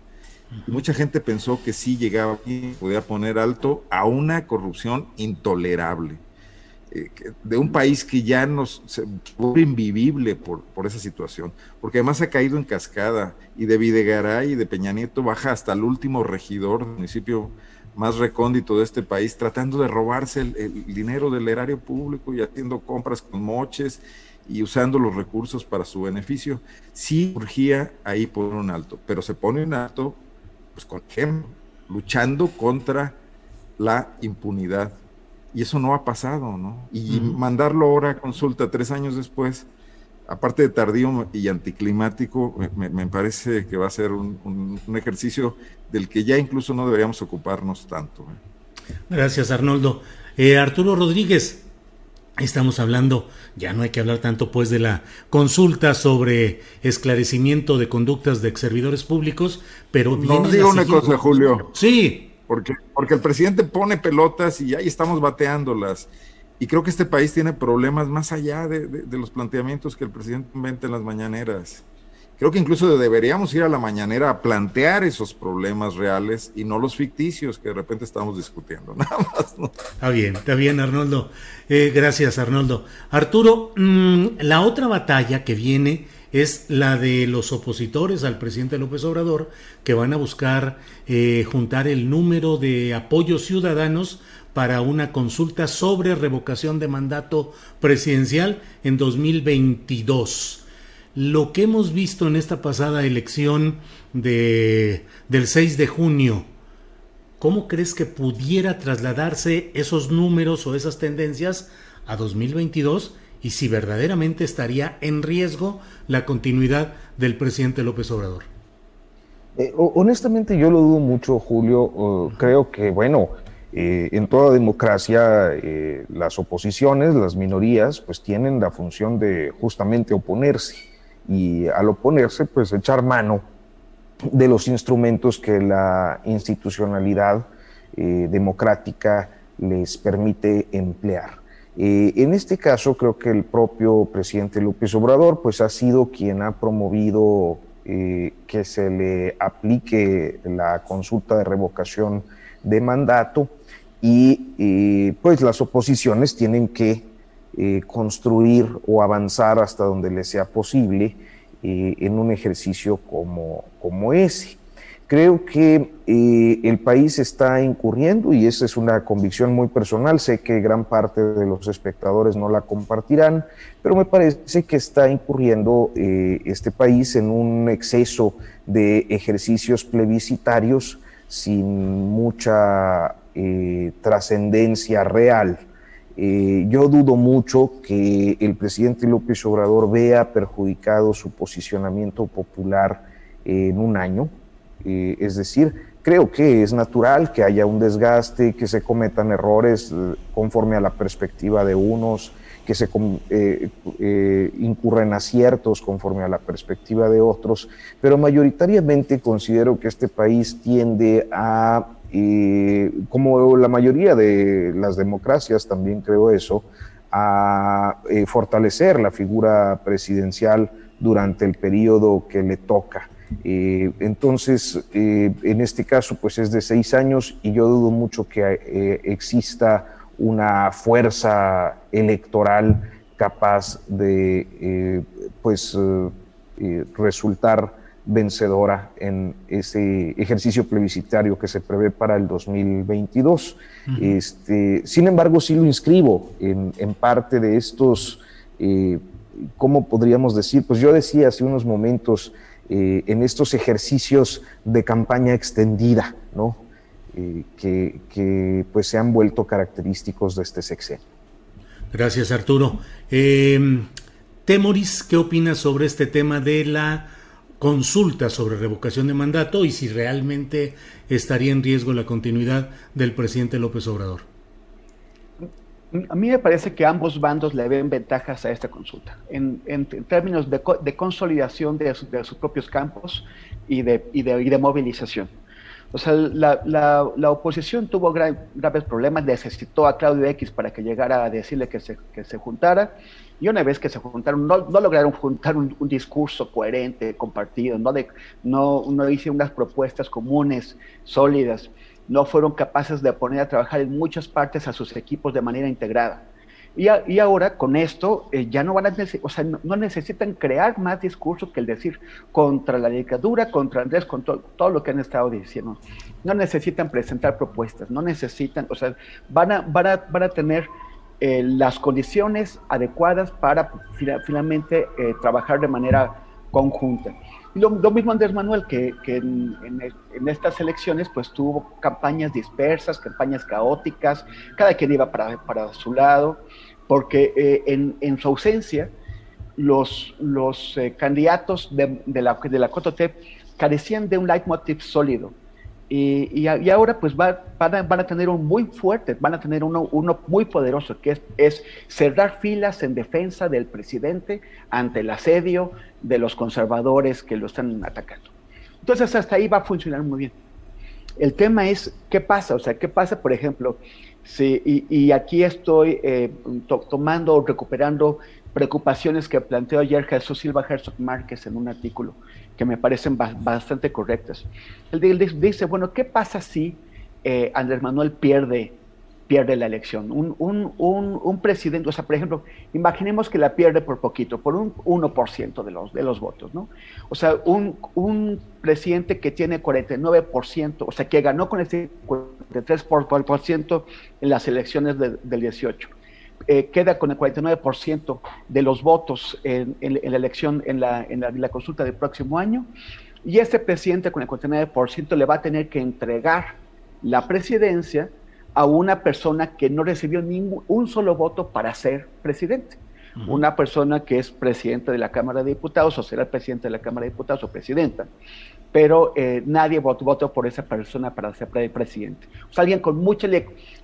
mucha gente pensó que sí llegaba y podía poner alto a una corrupción intolerable. Eh, de un país que ya nos se vuelve invivible por, por, esa situación, porque además ha caído en cascada y de Videgaray y de Peña Nieto baja hasta el último regidor del municipio más recóndito de este país, tratando de robarse el, dinero del erario público y haciendo compras con moches y usando los recursos para su beneficio. Sí urgía ahí por un alto, pero se pone un alto pues con luchando contra la impunidad. Y eso no ha pasado, ¿no? Y mandarlo ahora a consulta tres años después, aparte de tardío y anticlimático, me, parece que va a ser un, ejercicio del que ya incluso no deberíamos ocuparnos tanto. ¿eh? Gracias, Arnoldo. Eh, Arturo Rodríguez, Estamos hablando, ya no hay que hablar tanto pues de la consulta sobre esclarecimiento de conductas de servidores públicos, pero... No digo una cosa, Julio. Sí. Porque, porque el presidente pone pelotas y ahí estamos bateándolas. Y creo que este país tiene problemas más allá de, de los planteamientos que el presidente inventa en las mañaneras. Creo que incluso deberíamos ir a la mañanera a plantear esos problemas reales y no los ficticios que de repente estamos discutiendo. Nada más. ¿no? Está bien, está bien, Arnoldo. Eh, gracias, Arnoldo. Arturo, mm, la otra batalla que viene es la de los opositores al presidente López Obrador, que van a buscar eh, juntar el número de apoyos ciudadanos para una consulta sobre revocación de mandato presidencial en 2022 lo que hemos visto en esta pasada elección de, del 6 de junio, ¿cómo crees que pudiera trasladarse esos números o esas tendencias a 2022 y si verdaderamente estaría en riesgo la continuidad del presidente López Obrador? Eh, honestamente yo lo dudo mucho, Julio. creo que, bueno, eh, en toda democracia eh, las oposiciones, las minorías, pues tienen la función de justamente oponerse y al oponerse, pues echar mano de los instrumentos que la institucionalidad eh, democrática les permite emplear. Eh, en este caso, creo que el propio presidente López Obrador, pues ha sido quien ha promovido eh, que se le aplique la consulta de revocación de mandato y pues las oposiciones tienen que eh, construir o avanzar hasta donde le sea posible eh, en un ejercicio como, como ese. Creo que eh, el país está incurriendo, y esa es una convicción muy personal, sé que gran parte de los espectadores no la compartirán, pero me parece que está incurriendo este país en un exceso de ejercicios plebiscitarios sin mucha trascendencia real. Eh, yo dudo mucho que el presidente López Obrador vea perjudicado su posicionamiento popular en un año. Eh, es decir, creo que es natural que haya un desgaste, que se cometan errores eh, conforme a la perspectiva de unos, que se incurren aciertos conforme a la perspectiva de otros, pero mayoritariamente considero que este país tiende a y como la mayoría de las democracias, también creo eso, a eh, fortalecer la figura presidencial durante el periodo que le toca. Eh, entonces, eh, en este caso, pues es de seis años y yo dudo mucho que exista una fuerza electoral capaz de, pues, resultar vencedora en ese ejercicio plebiscitario que se prevé para el 2022. este, sin embargo, sí lo inscribo en, parte de estos, eh, ¿cómo podríamos decir? Pues yo decía hace unos momentos, eh, en estos ejercicios de campaña extendida, ¿no? Eh, que, pues se han vuelto característicos de este sexenio. Gracias, Arturo. Temoris, ¿qué opinas sobre este tema de la consulta sobre revocación de mandato y si realmente estaría en riesgo la continuidad del presidente López Obrador. A mí me parece que ambos bandos le ven ventajas a esta consulta, en, términos de, consolidación de, sus propios campos y de, y de, movilización. O sea, la, oposición tuvo graves problemas, necesitó a Claudio X para que llegara a decirle que se, que se juntara y una vez que se juntaron, no, lograron juntar un, discurso coherente, compartido, no, de, no, no hicieron unas propuestas comunes, sólidas, no fueron capaces de poner a trabajar en muchas partes a sus equipos de manera integrada. Y, ahora con esto eh, ya no van a o sea, no, necesitan crear más discurso que el decir contra la dictadura, contra Andrés, con todo lo que han estado diciendo. No necesitan presentar propuestas, no necesitan, o sea, van a, van a, van a tener eh, las condiciones adecuadas para finalmente eh, trabajar de manera conjunta. Lo, mismo Andrés Manuel, que, en, estas elecciones pues tuvo campañas dispersas, campañas caóticas, cada quien iba para, su lado, porque eh, en, su ausencia los, los eh, candidatos de, la, de la carecían de un leitmotiv sólido. Y, y, ahora pues va, van, a, van, a, tener un muy fuerte, van a tener uno, uno muy poderoso, que es, es, cerrar filas en defensa del presidente ante el asedio de los conservadores que lo están atacando. Entonces hasta ahí va a funcionar muy bien. El tema es, ¿qué pasa? O sea, ¿qué pasa, por ejemplo, si, y, y aquí estoy eh, tomando o recuperando preocupaciones que planteó ayer Jesús Silva Herzog Márquez en un artículo que me parecen bastante correctas. Él dice, bueno, ¿qué pasa si eh, Andrés Manuel pierde, pierde la elección? Un, un, un, presidente, o sea, por ejemplo, imaginemos que la pierde por poquito, por un 1% de los, de los votos, ¿no? O sea, un, presidente que tiene 49%, o sea, que ganó con ese 43% en las elecciones del 18 eh, queda con el 49% de los votos en, la elección, en la, en la, consulta del próximo año, y ese presidente con el 49% le va a tener que entregar la presidencia a una persona que no recibió ningún un solo voto para ser presidente. Una persona que es presidente de la Cámara de Diputados o será presidente de la Cámara de Diputados o presidenta pero eh, nadie votó, por esa persona para ser presidente. O sea, alguien con mucha...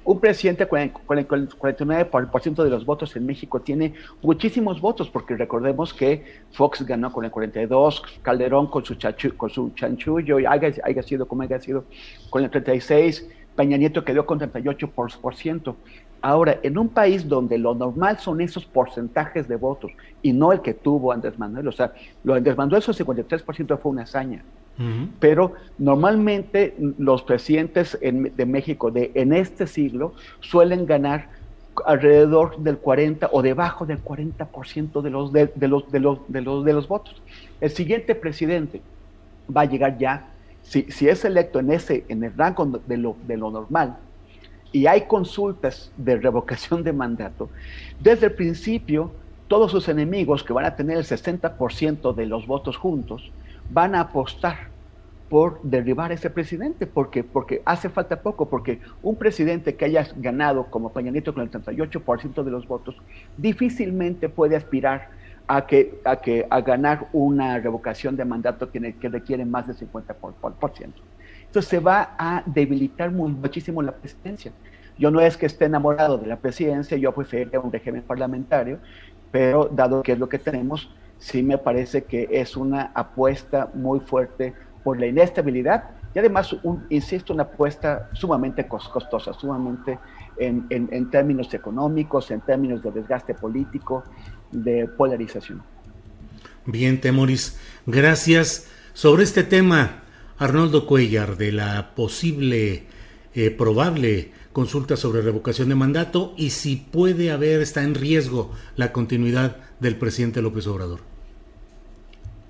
Un presidente con el, 49% de los votos en México tiene muchísimos votos, porque recordemos que Fox ganó con el 42, Calderón con su, con su chanchullo, y haya, haya sido como haya sido con el 36, Peña Nieto quedó con 38%. Ahora, en un país donde lo normal son esos porcentajes de votos y no el que tuvo Andrés Manuel, o sea, lo de Andrés Manuel, esos 53% fue una hazaña. Pero normalmente los presidentes de México de, en este siglo suelen ganar alrededor del 40 o debajo del 40% de los de, los, de, los, de, los, de los votos. El siguiente presidente va a llegar ya, si, si es electo en, ese, en el rango de lo, de lo normal, y hay consultas de revocación de mandato, desde el principio todos sus enemigos que van a tener el 60% de los votos juntos van a apostar por derribar a ese presidente, porque, porque hace falta poco, porque un presidente que haya ganado como Peña Nieto con el 38% de los votos, difícilmente puede aspirar a, que, a, que, a ganar una revocación de mandato que, que requiere más del 50%. Entonces se va a debilitar muchísimo la presidencia. Yo no es que esté enamorado de la presidencia, yo preferiría un régimen parlamentario, pero dado que es lo que tenemos, sí me parece que es una apuesta muy fuerte por la inestabilidad y además, un, insisto, una apuesta sumamente costosa, sumamente en, en, términos económicos, en términos de desgaste político, de polarización. Bien, Temoris, gracias. Sobre este tema, Arnoldo Cuellar, de la posible, eh, probable consulta sobre revocación de mandato y si puede haber, está en riesgo la continuidad del presidente López Obrador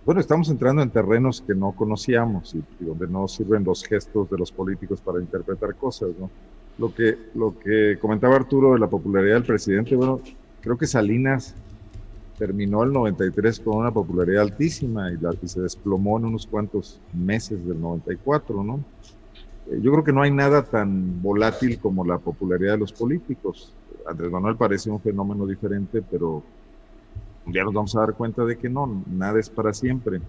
bueno, estamos entrando en terrenos que no conocíamos y, donde no sirven los gestos de los políticos para interpretar cosas, ¿no? Lo que, lo que comentaba Arturo de la popularidad del presidente, bueno, creo que Salinas terminó el 93 con una popularidad altísima y, la, y se desplomó en unos cuantos meses del 94, ¿no? Eh, yo creo que no hay nada tan volátil como la popularidad de los políticos. Andrés Manuel parece un fenómeno diferente, pero ya nos vamos a dar cuenta de que no, nada es para siempre.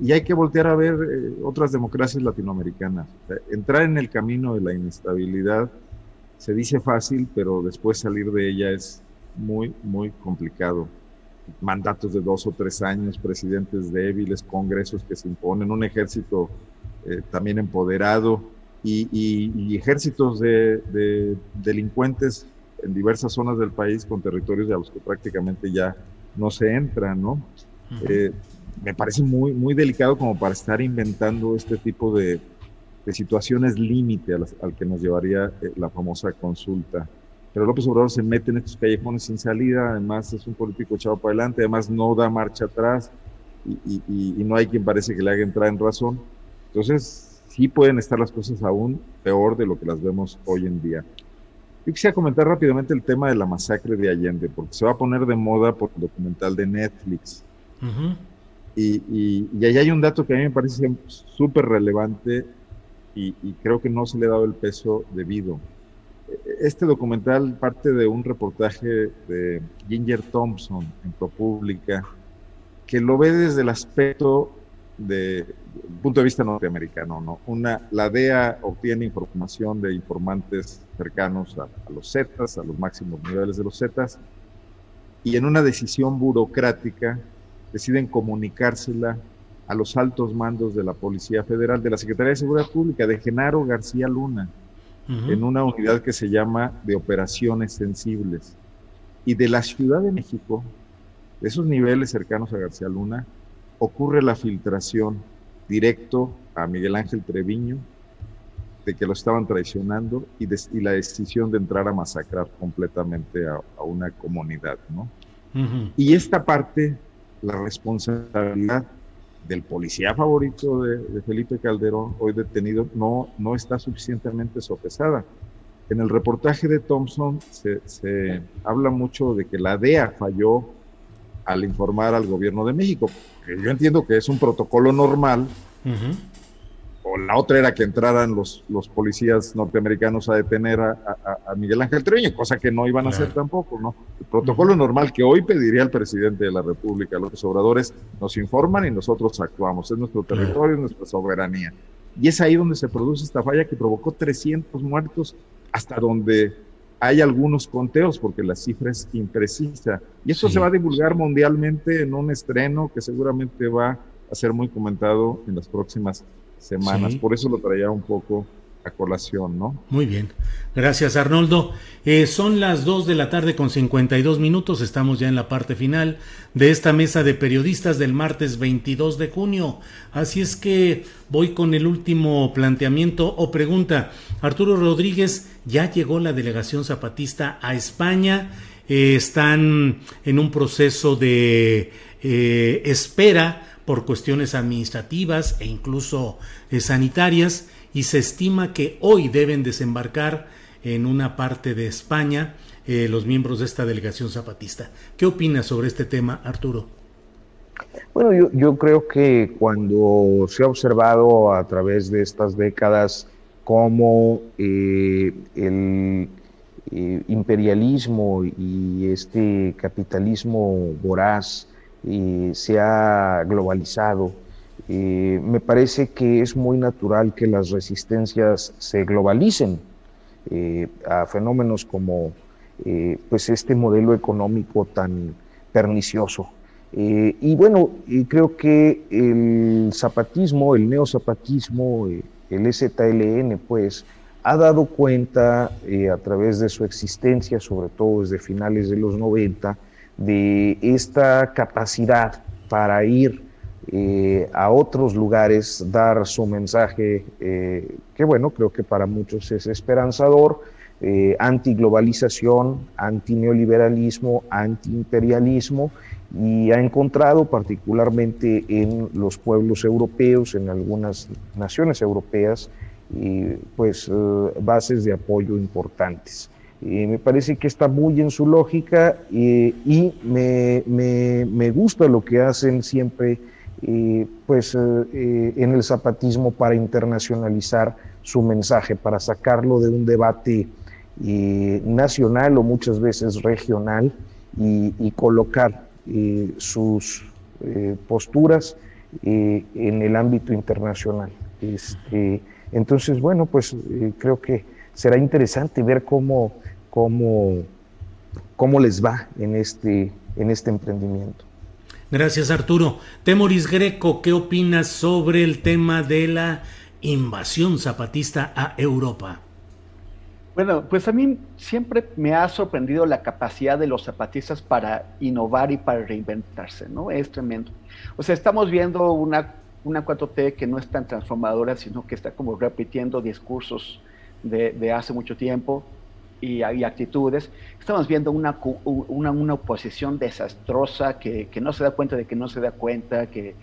Y hay que voltear a ver eh, otras democracias latinoamericanas. entrar en el camino de la inestabilidad se dice fácil, pero después salir de ella es muy, muy complicado. Mandatos de dos o tres años, presidentes débiles, congresos que se imponen, un ejército eh, también empoderado y, ejércitos de, de delincuentes en diversas zonas del país con territorios a los que prácticamente ya no se entra, ¿no? Eh, me parece muy, muy delicado como para estar inventando este tipo de, situaciones límite al que nos llevaría eh, la famosa consulta. Pero López Obrador se mete en estos callejones sin salida, además es un político echado para adelante, además no da marcha atrás y, y no hay quien parece que le haga entrar en razón. Entonces, sí pueden estar las cosas aún peor de lo que las vemos hoy en día. Yo quisiera comentar rápidamente el tema de la masacre de Allende, porque se va a poner de moda por el documental de Netflix. Y, y, ahí hay un dato que a mí me parece súper relevante y, creo que no se le ha dado el peso debido. Este documental parte de un reportaje de Ginger Thompson en ProPublica, que lo ve desde el aspecto de, punto de vista norteamericano, ¿no? Una, la DEA obtiene información de informantes cercanos a, a los Zetas, a los máximos niveles de los Zetas, y en una decisión burocrática deciden comunicársela a los altos mandos de la Policía Federal, de la Secretaría de Seguridad Pública, de Genaro García Luna, en una unidad que se llama de operaciones sensibles. Y de la Ciudad de México, de esos niveles cercanos a García Luna, ocurre la filtración directo a Miguel Ángel Treviño de que lo estaban traicionando y, la decisión de entrar a masacrar completamente a, una comunidad, ¿no? Y esta parte, la responsabilidad del policía favorito de, Felipe Calderón, hoy detenido, no, no está suficientemente sopesada. En el reportaje de Thompson se, habla mucho de que la DEA falló al informar al gobierno de México. Yo entiendo que es un protocolo normal, o la otra era que entraran los, los policías norteamericanos a detener a, Miguel Ángel Treviño, cosa que no iban a hacer tampoco, ¿no? El protocolo normal que hoy pediría el presidente de la República, los obradores, nos informan y nosotros actuamos, es nuestro territorio, es nuestra soberanía. Y es ahí donde se produce esta falla que provocó 300 muertos, hasta donde hay algunos conteos, porque la cifra es imprecisa. Y eso se va a divulgar mundialmente en un estreno que seguramente va a ser muy comentado en las próximas semanas. Por eso lo traía un poco a colación, ¿no? Muy bien. Gracias, Arnoldo. Eh, son las 2 de la tarde con 52 minutos. Estamos ya en la parte final de esta mesa de periodistas del martes 22 de junio. Así es que voy con el último planteamiento o pregunta. Arturo Rodríguez, ya llegó la delegación zapatista a España. Eh, están en un proceso de eh, espera por cuestiones administrativas e incluso sanitarias y se estima que hoy deben desembarcar en una parte de España eh, los miembros de esta delegación zapatista. ¿Qué opinas sobre este tema, Arturo? Bueno, yo, creo que cuando se ha observado a través de estas décadas cómo eh, el imperialismo y este capitalismo voraz se ha globalizado. Me parece que es muy natural que las resistencias se globalicen eh, a fenómenos como eh, pues este modelo económico tan pernicioso. Eh, y bueno, creo que el zapatismo, el neozapatismo, el ZLN, pues ha dado cuenta a través de su existencia, sobre todo desde finales de los 90, de esta capacidad para ir eh, a otros lugares, dar su mensaje, eh, que bueno, creo que para muchos es esperanzador, eh, antiglobalización, antineoliberalismo, antiimperialismo, y ha encontrado particularmente en los pueblos europeos, en algunas naciones europeas, pues bases de apoyo importantes. Me parece que está muy en su lógica y me, me, gusta lo que hacen siempre pues, eh, en el zapatismo para internacionalizar su mensaje, para sacarlo de un debate nacional o muchas veces regional y, colocar sus eh, posturas en el ámbito internacional. Este, entonces, bueno, pues eh, creo que será interesante ver cómo cómo, cómo les va en este, en este emprendimiento. Gracias Arturo. Temoris Greco, ¿qué opinas sobre el tema de la invasión zapatista a Europa? Bueno, pues a mí siempre me ha sorprendido la capacidad de los zapatistas para innovar y para reinventarse, ¿no? Es tremendo. O sea, estamos viendo una, una 4T que no es tan transformadora, sino que está como repitiendo discursos de, de hace mucho tiempo y, actitudes, estamos viendo una, una, una oposición desastrosa que, que, no se da cuenta de que no se da cuenta, que,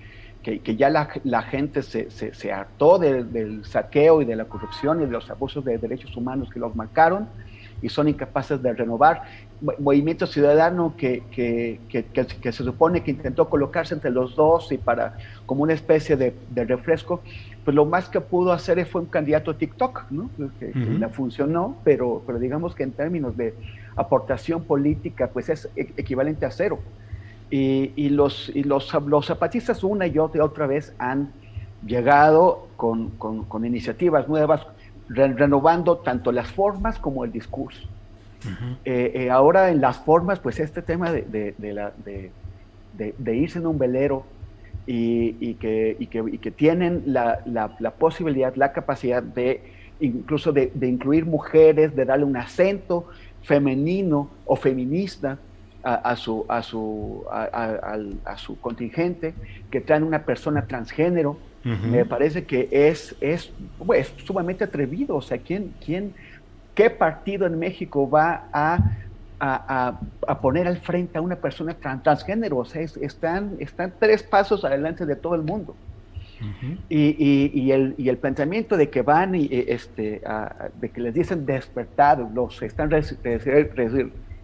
que, ya la, la, gente se, se, hartó del saqueo y de la corrupción y de los abusos de derechos humanos que los marcaron y son incapaces de renovar. Movimiento Ciudadano que, que, que, se supone que intentó colocarse entre los dos y para como una especie de, de refresco, pues lo más que pudo hacer fue un candidato a TikTok, ¿no? que, le funcionó, pero, pero digamos que en términos de aportación política, pues es e, equivalente a cero. Y, y los, y los, los zapatistas una y otra, otra vez han llegado con, con, iniciativas nuevas, renovando tanto las formas como el discurso. Eh, eh, ahora en las formas, pues este tema de, de, la, de irse en un velero y, y, que, y, que, y que, tienen la, la, la, posibilidad, la capacidad de incluso de, incluir mujeres, de darle un acento femenino o feminista a, su, a, su, a, su contingente, que traen una persona transgénero, me parece que es, es, es, sumamente atrevido. O sea, ¿quién, quién, ¿qué partido en México va a, a, a poner al frente a una persona transgénero? O sea, están, están tres pasos adelante de todo el mundo. y, y, el, y, el, pensamiento de que van y este, de que les dicen despertar, los están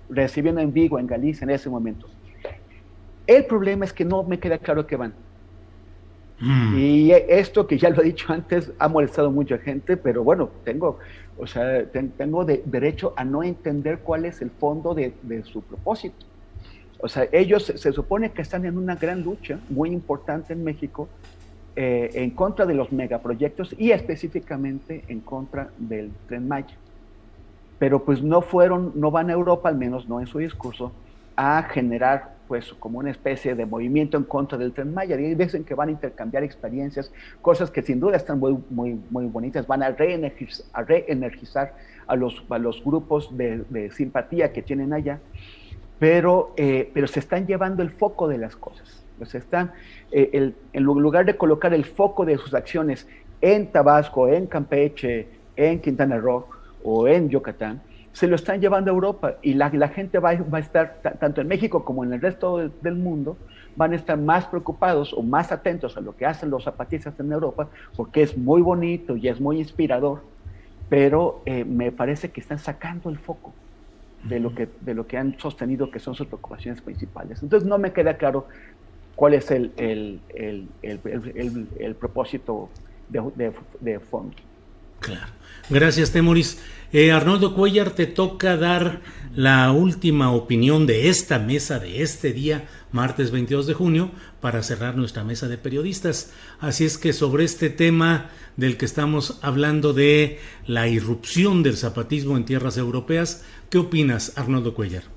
recibiendo en Vigo, en Galicia, en ese momento. El problema es que no me queda claro que van. Mm. Y esto que ya lo he dicho antes ha molestado mucha gente, pero bueno, tengo, o sea, tengo derecho a no entender cuál es el fondo de, su propósito. O sea, ellos se, supone que están en una gran lucha muy importante en México eh, en contra de los megaproyectos y específicamente en contra del tren Maya. Pero pues no fueron, no van a Europa, al menos no en su discurso, a generar pues como una especie de movimiento en contra del Tren Maya. Y dicen que van a intercambiar experiencias, cosas que sin duda están muy, muy, muy bonitas, van a reenergizar a, reenergizar a, los, a los grupos de, simpatía que tienen allá, pero, eh, pero se están llevando el foco de las cosas. Pues están, eh, en lugar de colocar el foco de sus acciones en Tabasco, en Campeche, en Quintana Roo o en Yucatán, se lo están llevando a Europa y la, la gente va, va, a estar, tanto en México como en el resto del, mundo, van a estar más preocupados o más atentos a lo que hacen los zapatistas en Europa, porque es muy bonito y es muy inspirador, pero eh, me parece que están sacando el foco de lo, que, de lo que han sostenido que son sus preocupaciones principales. Entonces no me queda claro cuál es el, el, el, el propósito de, de, de fondo. Claro. Gracias, Temoris. Eh, Arnoldo Cuellar, te toca dar la última opinión de esta mesa de este día, martes 22 de junio, para cerrar nuestra mesa de periodistas. Así es que sobre este tema del que estamos hablando de la irrupción del zapatismo en tierras europeas, ¿qué opinas, Arnoldo Cuellar?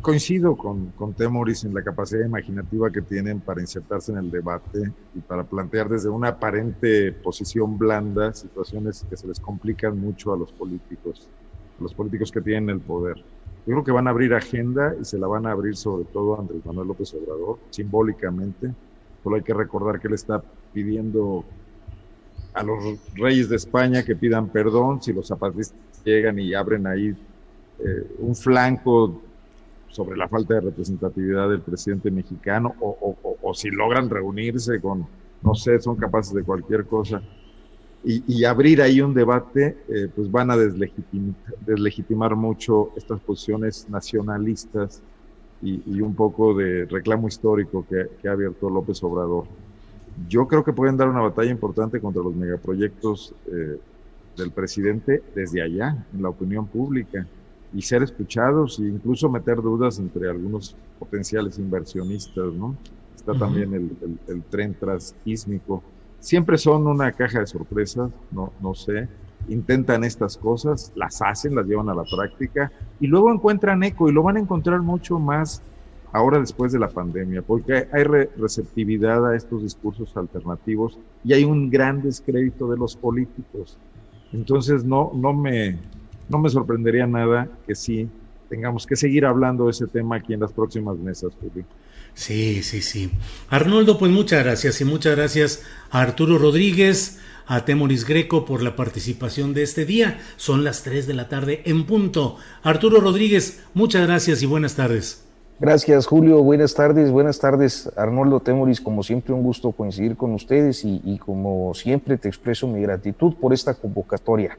Coincido con, con Temoris en la capacidad imaginativa que tienen para insertarse en el debate y para plantear desde una aparente posición blanda situaciones que se les complican mucho a los políticos, a los políticos que tienen el poder. Yo creo que van a abrir agenda y se la van a abrir sobre todo a Andrés Manuel López Obrador, simbólicamente. Solo hay que recordar que él está pidiendo a los reyes de España que pidan perdón si los zapatistas llegan y abren ahí eh, un flanco sobre la falta de representatividad del presidente mexicano o, o, si logran reunirse con, no sé, son capaces de cualquier cosa y, y abrir ahí un debate, eh, pues van a deslegitimar, deslegitimar, mucho estas posiciones nacionalistas y, y, un poco de reclamo histórico que, que ha abierto López Obrador. Yo creo que pueden dar una batalla importante contra los megaproyectos eh, del presidente desde allá, en la opinión pública y ser escuchados e incluso meter dudas entre algunos potenciales inversionistas, ¿no? Está también el, el, tren transísmico. Siempre son una caja de sorpresas, no, no sé. Intentan estas cosas, las hacen, las llevan a la práctica y luego encuentran eco y lo van a encontrar mucho más ahora después de la pandemia, porque hay receptividad a estos discursos alternativos y hay un gran descrédito de los políticos. Entonces no, no me, no me sorprendería nada que sí tengamos que seguir hablando de ese tema aquí en las próximas mesas, Julio. Sí, sí, sí. Arnoldo, pues muchas gracias y muchas gracias a Arturo Rodríguez, a Temoris Greco por la participación de este día. Son las 3 de la tarde en punto. Arturo Rodríguez, muchas gracias y buenas tardes. Gracias, Julio. Buenas tardes, buenas tardes, Arnoldo Temoris. Como siempre, un gusto coincidir con ustedes y, y como siempre te expreso mi gratitud por esta convocatoria.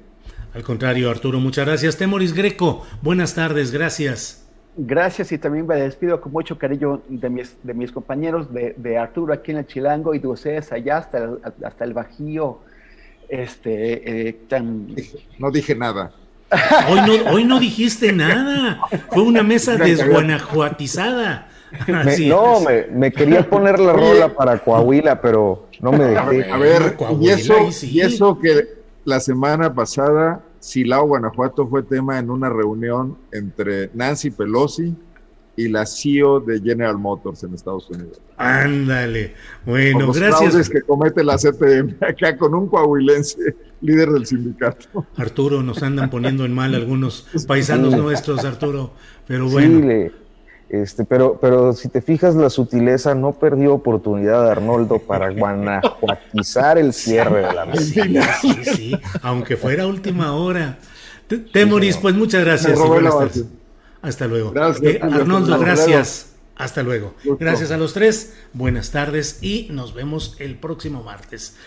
Al contrario, Arturo, muchas gracias. Temoris Greco, buenas tardes, gracias. Gracias y también me despido con mucho cariño de mis, de mis compañeros, de, Arturo aquí en el Chilango y de ustedes allá hasta el, hasta el Bajío. Este, eh, No dije nada. Hoy no, hoy no dijiste nada. Fue una mesa desguanajuatizada. no, me, me, quería poner la rola para Coahuila, pero no me dejé. A ver, y, eso, y eso que la semana pasada Silao, Guanajuato fue tema en una reunión entre Nancy Pelosi y la CEO de General Motors en Estados Unidos. Ándale. Bueno, los gracias. que comete la CTM acá con un coahuilense líder del sindicato. Arturo, nos andan poniendo en mal algunos paisanos nuestros, Arturo, pero bueno. Este, pero, pero si te fijas, la sutileza no perdió oportunidad de Arnoldo para guanajuatizar el cierre de la mesa. Sí, sí, aunque fuera última hora. Temoris, pues muchas gracias. Hasta luego. Eh, Arnoldo, gracias. Hasta luego. Gracias a los tres. Buenas tardes y nos vemos el próximo martes.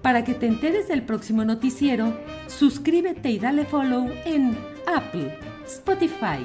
Para que te enteres del próximo noticiero, suscríbete y dale follow en Apple, Spotify